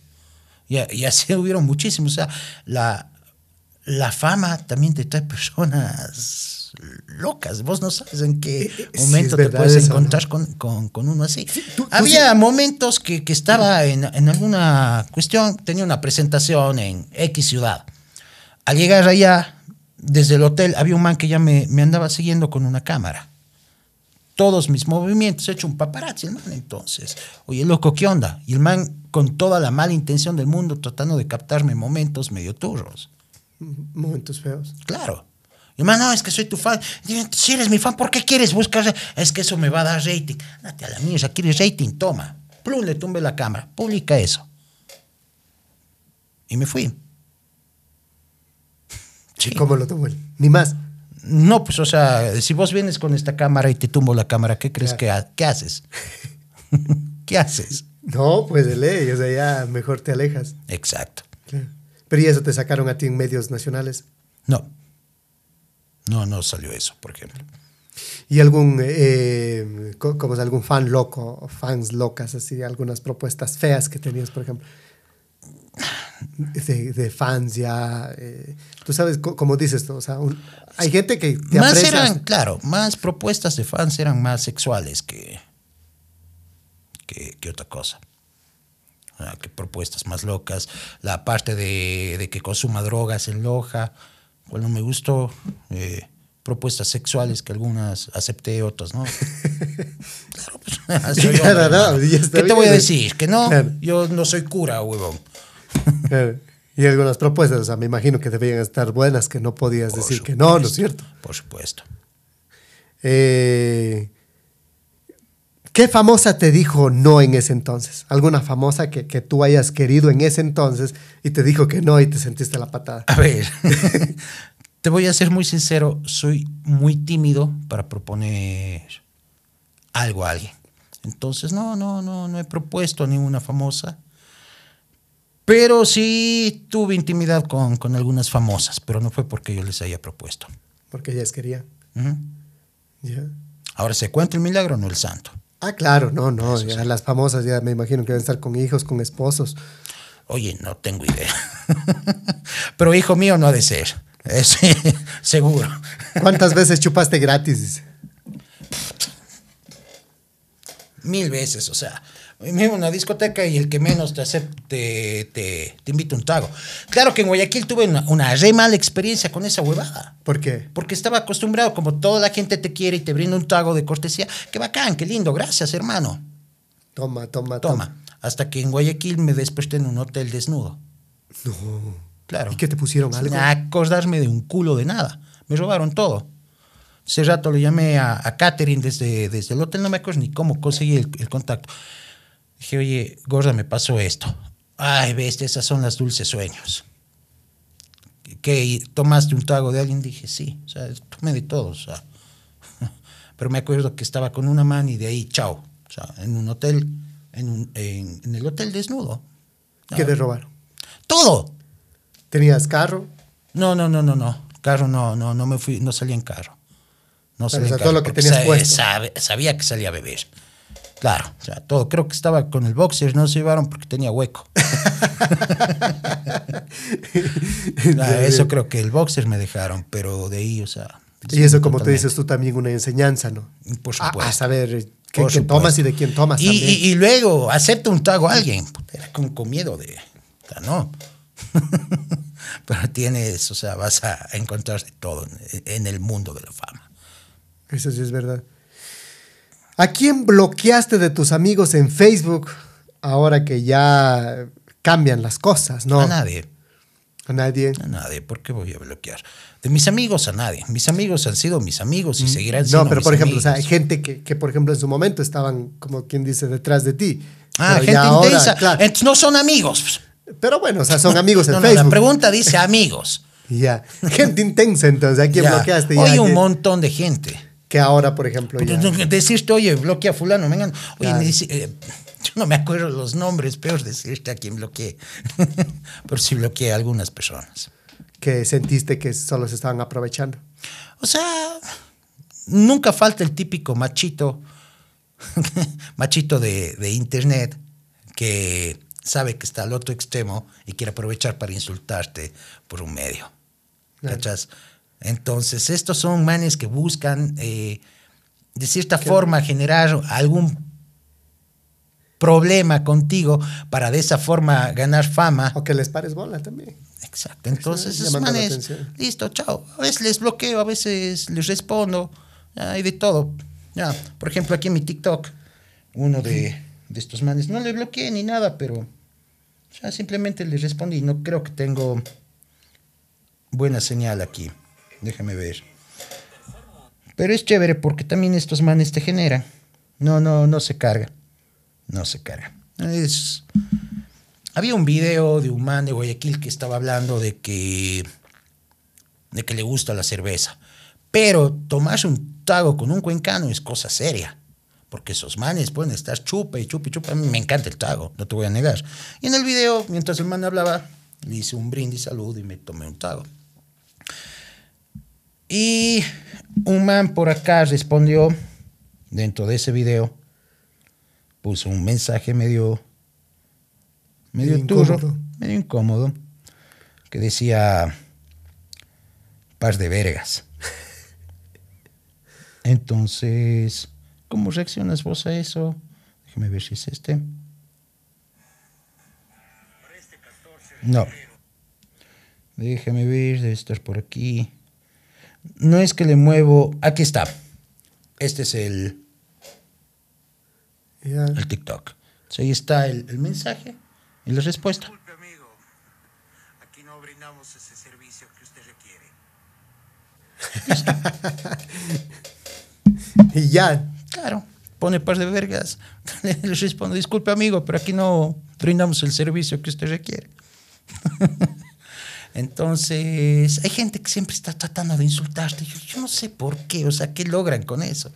Y así hubieron muchísimos. O sea, la, la fama también te trae personas locas. Vos no sabes en qué sí, momento te puedes eso, encontrar ¿no? con, con- con uno así. tú Había momentos que, que estaba en, en alguna cuestión, tenía una presentación en X ciudad. Al llegar allá, desde el hotel, había un man que ya me, me andaba siguiendo con una cámara. Todos mis movimientos, he hecho un paparazzi el man entonces. Oye, loco, ¿qué onda? Y el man con toda la mala intención del mundo tratando de captarme momentos medio turros. momentos feos. Claro. Y man, no, es que soy tu fan. Digo, si eres mi fan, ¿por qué quieres buscar? Es que eso me va a dar rating. Date a la mierda, ¿quieres rating? Toma. Plum, le tumbe la cámara. Publica eso. Y me fui. Sí. ¿Y cómo lo tomó él? Ni más. No, pues, o sea, si vos vienes con esta cámara y te tumbo la cámara, ¿qué crees que ha- qué haces? ¿Qué haces? No, pues de ley, o sea, ya mejor te alejas. Exacto. Claro. Pero y eso te sacaron a ti en medios nacionales. No. No, no salió eso, por ejemplo. ¿Y algún, eh, co- como es algún fan loco, fans locas, así, algunas propuestas feas que tenías, por ejemplo? De, de fans ya, eh, tú sabes, co- como dices, o sea, un- hay gente que te más eran, claro, más propuestas de fans eran más sexuales que, que, que otra cosa. O sea, que propuestas más locas. La parte de, de que consuma drogas en Loja, bueno, me gustó. eh, propuestas sexuales que algunas acepté, otras no. claro, pues, soy Claro, hombre, no, está ¿Qué te voy a decir? Que no, Claro. yo no soy cura, huevón. Claro. Y algunas propuestas, o sea, me imagino que debían estar buenas, que no podías Por decir que no, ¿no es cierto? Por supuesto. Eh, ¿Qué famosa te dijo no en ese entonces? ¿Alguna famosa que, que tú hayas querido en ese entonces y te dijo que no y te sentiste la patada? A ver, te voy a ser muy sincero, soy muy tímido para proponer algo a alguien. Entonces, no, no, no, no he propuesto a ninguna famosa. Pero sí tuve intimidad con, con algunas famosas, pero no fue porque yo les haya propuesto. Porque ellas querían. Ya. Ahora, ¿se cuenta el milagro o no el santo? Ah, claro, no, no. ya las famosas ya me imagino que deben estar con hijos, con esposos. Oye, no tengo idea. pero hijo mío no ha de ser. Es, seguro. ¿Cuántas veces chupaste gratis? Mil veces, o sea, mismo una discoteca y el que menos te acepte te, te invita un trago. Claro que en Guayaquil tuve una, una re mala experiencia con esa huevada. ¿Por qué? Porque estaba acostumbrado, como toda la gente te quiere y te brinda un trago de cortesía. Qué bacán, qué lindo, gracias, hermano. Toma, toma, toma. Toma. Hasta que en Guayaquil me desperté en un hotel desnudo. No. Claro. ¿Y qué te pusieron algo? Acordarme de un culo de nada. Me robaron todo. Ese rato le llamé a, a Catherine desde, desde el hotel, no me acuerdo ni cómo conseguí el, el contacto. Dije, oye, gorda, me pasó esto. Ay, bestia, esas son las dulces sueños. ¿Qué? ¿Tomaste un trago de alguien? Dije, sí. O sea, tomé de todos. O sea. Pero me acuerdo que estaba con una mano y de ahí, chao. O sea, en un hotel, en, un- en- en el hotel desnudo. ¿Qué te robaron? Todo. ¿Tenías carro? No, no, no, no, no. Carro no, no, no me fui, no salí en carro. No salí en todo carro lo que tenías puesto. sabía que salía a beber. Claro, o sea, todo. Creo que estaba con el boxer, no se llevaron porque tenía hueco. Ah, eso creo que el boxer me dejaron, pero de ahí, o sea. Y eso, como te dices tú, también una enseñanza, ¿no? Por A- supuesto. A, saber eh, qué, qué tomas y de quién tomas Y, también. y- y luego acepta un trago a alguien. Era con, con miedo de. o sea, no. Pero tienes, o sea, vas a encontrar todo en el mundo de la fama. Eso sí es verdad. ¿A quién bloqueaste de tus amigos en Facebook ahora que ya cambian las cosas, no? A nadie. A nadie. A nadie. ¿Por qué voy a bloquear? De mis amigos a nadie. Mis amigos han sido mis amigos y seguirán siendo Mm. No, pero mis por ejemplo, o sea, hay gente que, que, por ejemplo, en su momento estaban, como quien dice, detrás de ti. Ah, Pero gente intensa. claro. Entonces no son amigos. Pero bueno, o sea, son amigos en No, no, Facebook. la pregunta dice amigos. Ya. Gente intensa, entonces. ¿A quién Ya. bloqueaste? Ya, Oye, un montón de gente. Que ahora, por ejemplo, ya. Decirte, oye, bloquea a fulano, vengan. Oye, Claro. me dice, eh, yo no me acuerdo los nombres, peor decirte a quién bloqueé. pero sí bloqueé a algunas personas. que sentiste que solo se estaban aprovechando. O sea, nunca falta el típico machito, machito de, de internet que sabe que está al otro extremo y quiere aprovechar para insultarte por un medio. Claro. ¿Cachas? Entonces, estos son manes que buscan, eh, de cierta forma, generar algún problema contigo para de esa forma ganar fama. O que les pares bola también. Exacto. Entonces, esos manes, listo, chao. A veces les bloqueo, a veces les respondo. Hay de todo. Ya, por ejemplo, aquí en mi TikTok, uno de, de estos manes, no le bloqueé ni nada, pero ya simplemente le respondí. No creo que tengo buena señal aquí. Déjame ver. Pero es chévere porque también estos manes te generan. No, no, no se carga. No se carga. Había un video de un man de Guayaquil que estaba hablando de que, de que le gusta la cerveza. Pero tomarse un trago con un cuencano es cosa seria. Porque esos manes pueden estar chupa y chupa y chupa. A mí me encanta el trago, no te voy a negar. Y en el video, mientras el man hablaba, le hice un brindis salud y me tomé un trago. Y un man por acá respondió, dentro de ese video, puso un mensaje medio medio Medio turro, incómodo. medio incómodo, que decía par de vergas. Entonces, ¿cómo reaccionas vos a eso? Déjame ver si es este. No. Déjame ver, debe estar por aquí. No es que le muevo. Aquí está. Este es el, el TikTok. Entonces, ahí está el, el mensaje y la respuesta. Disculpe, amigo. Aquí no brindamos ese servicio que usted requiere. Y ya. Claro. pone par de vergas, le, le respondo, disculpe amigo, pero aquí no brindamos el servicio que usted requiere. Entonces, hay gente que siempre está tratando de insultarte. Yo, yo no sé por qué, o sea, ¿qué logran con eso?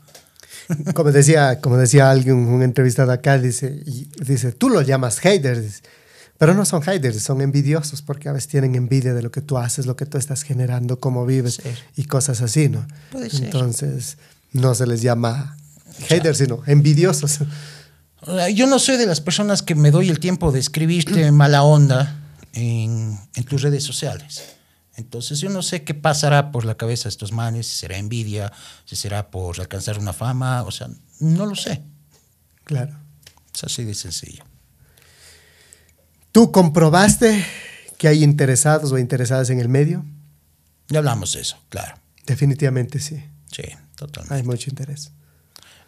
Como decía, como decía alguien, un entrevistado acá, dice, y dice, tú lo llamas haters, pero no son haters, son envidiosos porque a veces tienen envidia de lo que tú haces, lo que tú estás generando, cómo vives ser. y cosas así, ¿no? Puede ser. Entonces, no se les llama haters, sino envidiosos. Yo no soy de las personas que me doy el tiempo de escribirte mala onda en, en tus redes sociales. Entonces yo no sé qué pasará por la cabeza de estos manes, si será envidia, si será por alcanzar una fama, o sea, no lo sé. Claro. Es así de sencillo. ¿Tú comprobaste que hay interesados o interesadas en el medio? Ya hablamos de eso, claro. Definitivamente sí. Sí, totalmente. Hay mucho interés.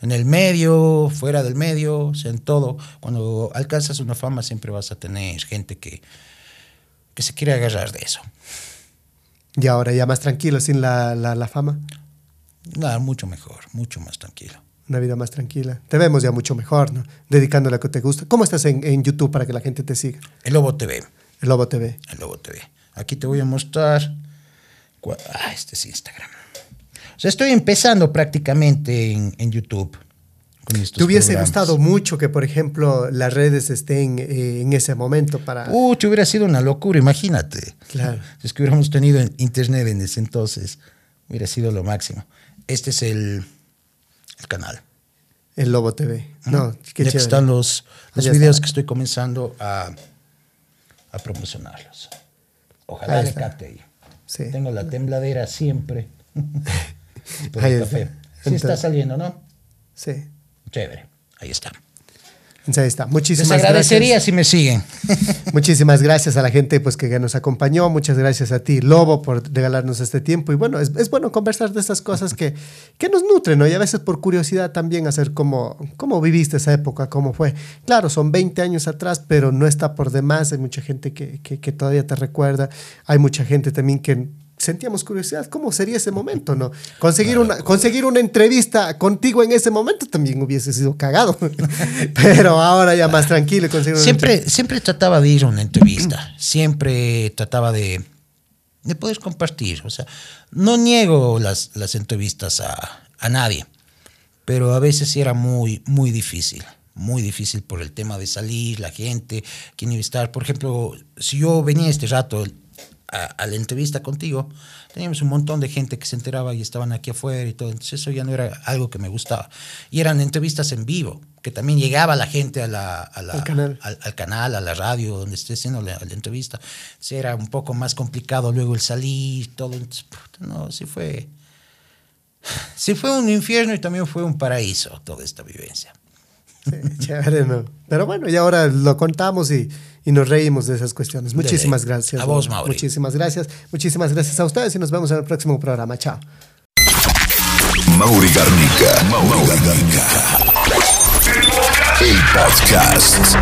En el medio, fuera del medio, o sea, en todo. Cuando alcanzas una fama siempre vas a tener gente que, que se quiere agarrar de eso. Y ahora ya más tranquilo, sin la, la, la fama, Nada, mucho mejor, mucho más tranquilo. una vida más tranquila. Te vemos ya mucho mejor, ¿no? Dedicándole a lo que te gusta. ¿Cómo estás en, en YouTube para que la gente te siga? El Lobo TV. El Lobo TV. El Lobo TV. Aquí te voy a mostrar. Ah, este es Instagram. O sea, estoy empezando prácticamente en, en YouTube. Con estos ¿Te hubiese programas. gustado mucho que, por ejemplo, las redes estén eh, en ese momento para... Uh, te hubiera sido una locura, imagínate. Claro. Si es que hubiéramos tenido en- internet en ese entonces, hubiera sido lo máximo. Este es el, el canal. El Lobo TV. No, qué ya que están los, los Ya videos está. que estoy comenzando a, a promocionarlos. Ojalá le está. capte ahí. Sí. Tengo la tembladera siempre. Por Ahí el está. Sí está Entonces- saliendo, ¿no? Sí. Chévere. Ahí está. Ahí está. Les Muchísimas agradecería gracias. si me siguen. Muchísimas gracias a la gente pues, que nos acompañó. Muchas gracias a ti, Lobo, por regalarnos este tiempo. Y bueno, es, es bueno conversar de estas cosas que, que nos nutren, ¿no? Y a veces por curiosidad también hacer cómo, cómo viviste esa época, cómo fue. Claro, son 20 años atrás, pero no está por demás. Hay mucha gente que, que, que todavía te recuerda. Hay mucha gente también que sentíamos curiosidad, ¿cómo sería ese momento, no? Conseguir una, conseguir una entrevista contigo en ese momento también hubiese sido cagado. pero ahora ya más tranquilo Siempre, siempre trataba de ir a una entrevista. Siempre trataba de, de poder compartir. O sea, no niego las, las entrevistas a, a nadie, pero a veces sí era muy, muy difícil. Muy difícil por el tema de salir, la gente, quién iba a estar. Por ejemplo, si yo venía este rato a, a la entrevista contigo, teníamos un montón de gente que se enteraba y estaban aquí afuera y todo. Entonces eso ya no era algo que me gustaba. Y eran entrevistas en vivo, que también llegaba la gente a la, a la- Al canal. al, al canal, a la radio, donde esté haciendo la, la entrevista. Era un poco más complicado luego el salir, todo. Entonces, no, sí fue. Sí fue un infierno y también fue un paraíso toda esta vivencia. Sí, chévere, ¿no? Pero bueno, y ahora lo contamos y, y nos reímos de esas cuestiones. Muchísimas gracias. A vos. Mauri. Muchísimas gracias. Muchísimas gracias a ustedes y nos vemos en el próximo programa. Chao. Mauri Garnica. Mauri Garnica. El podcast.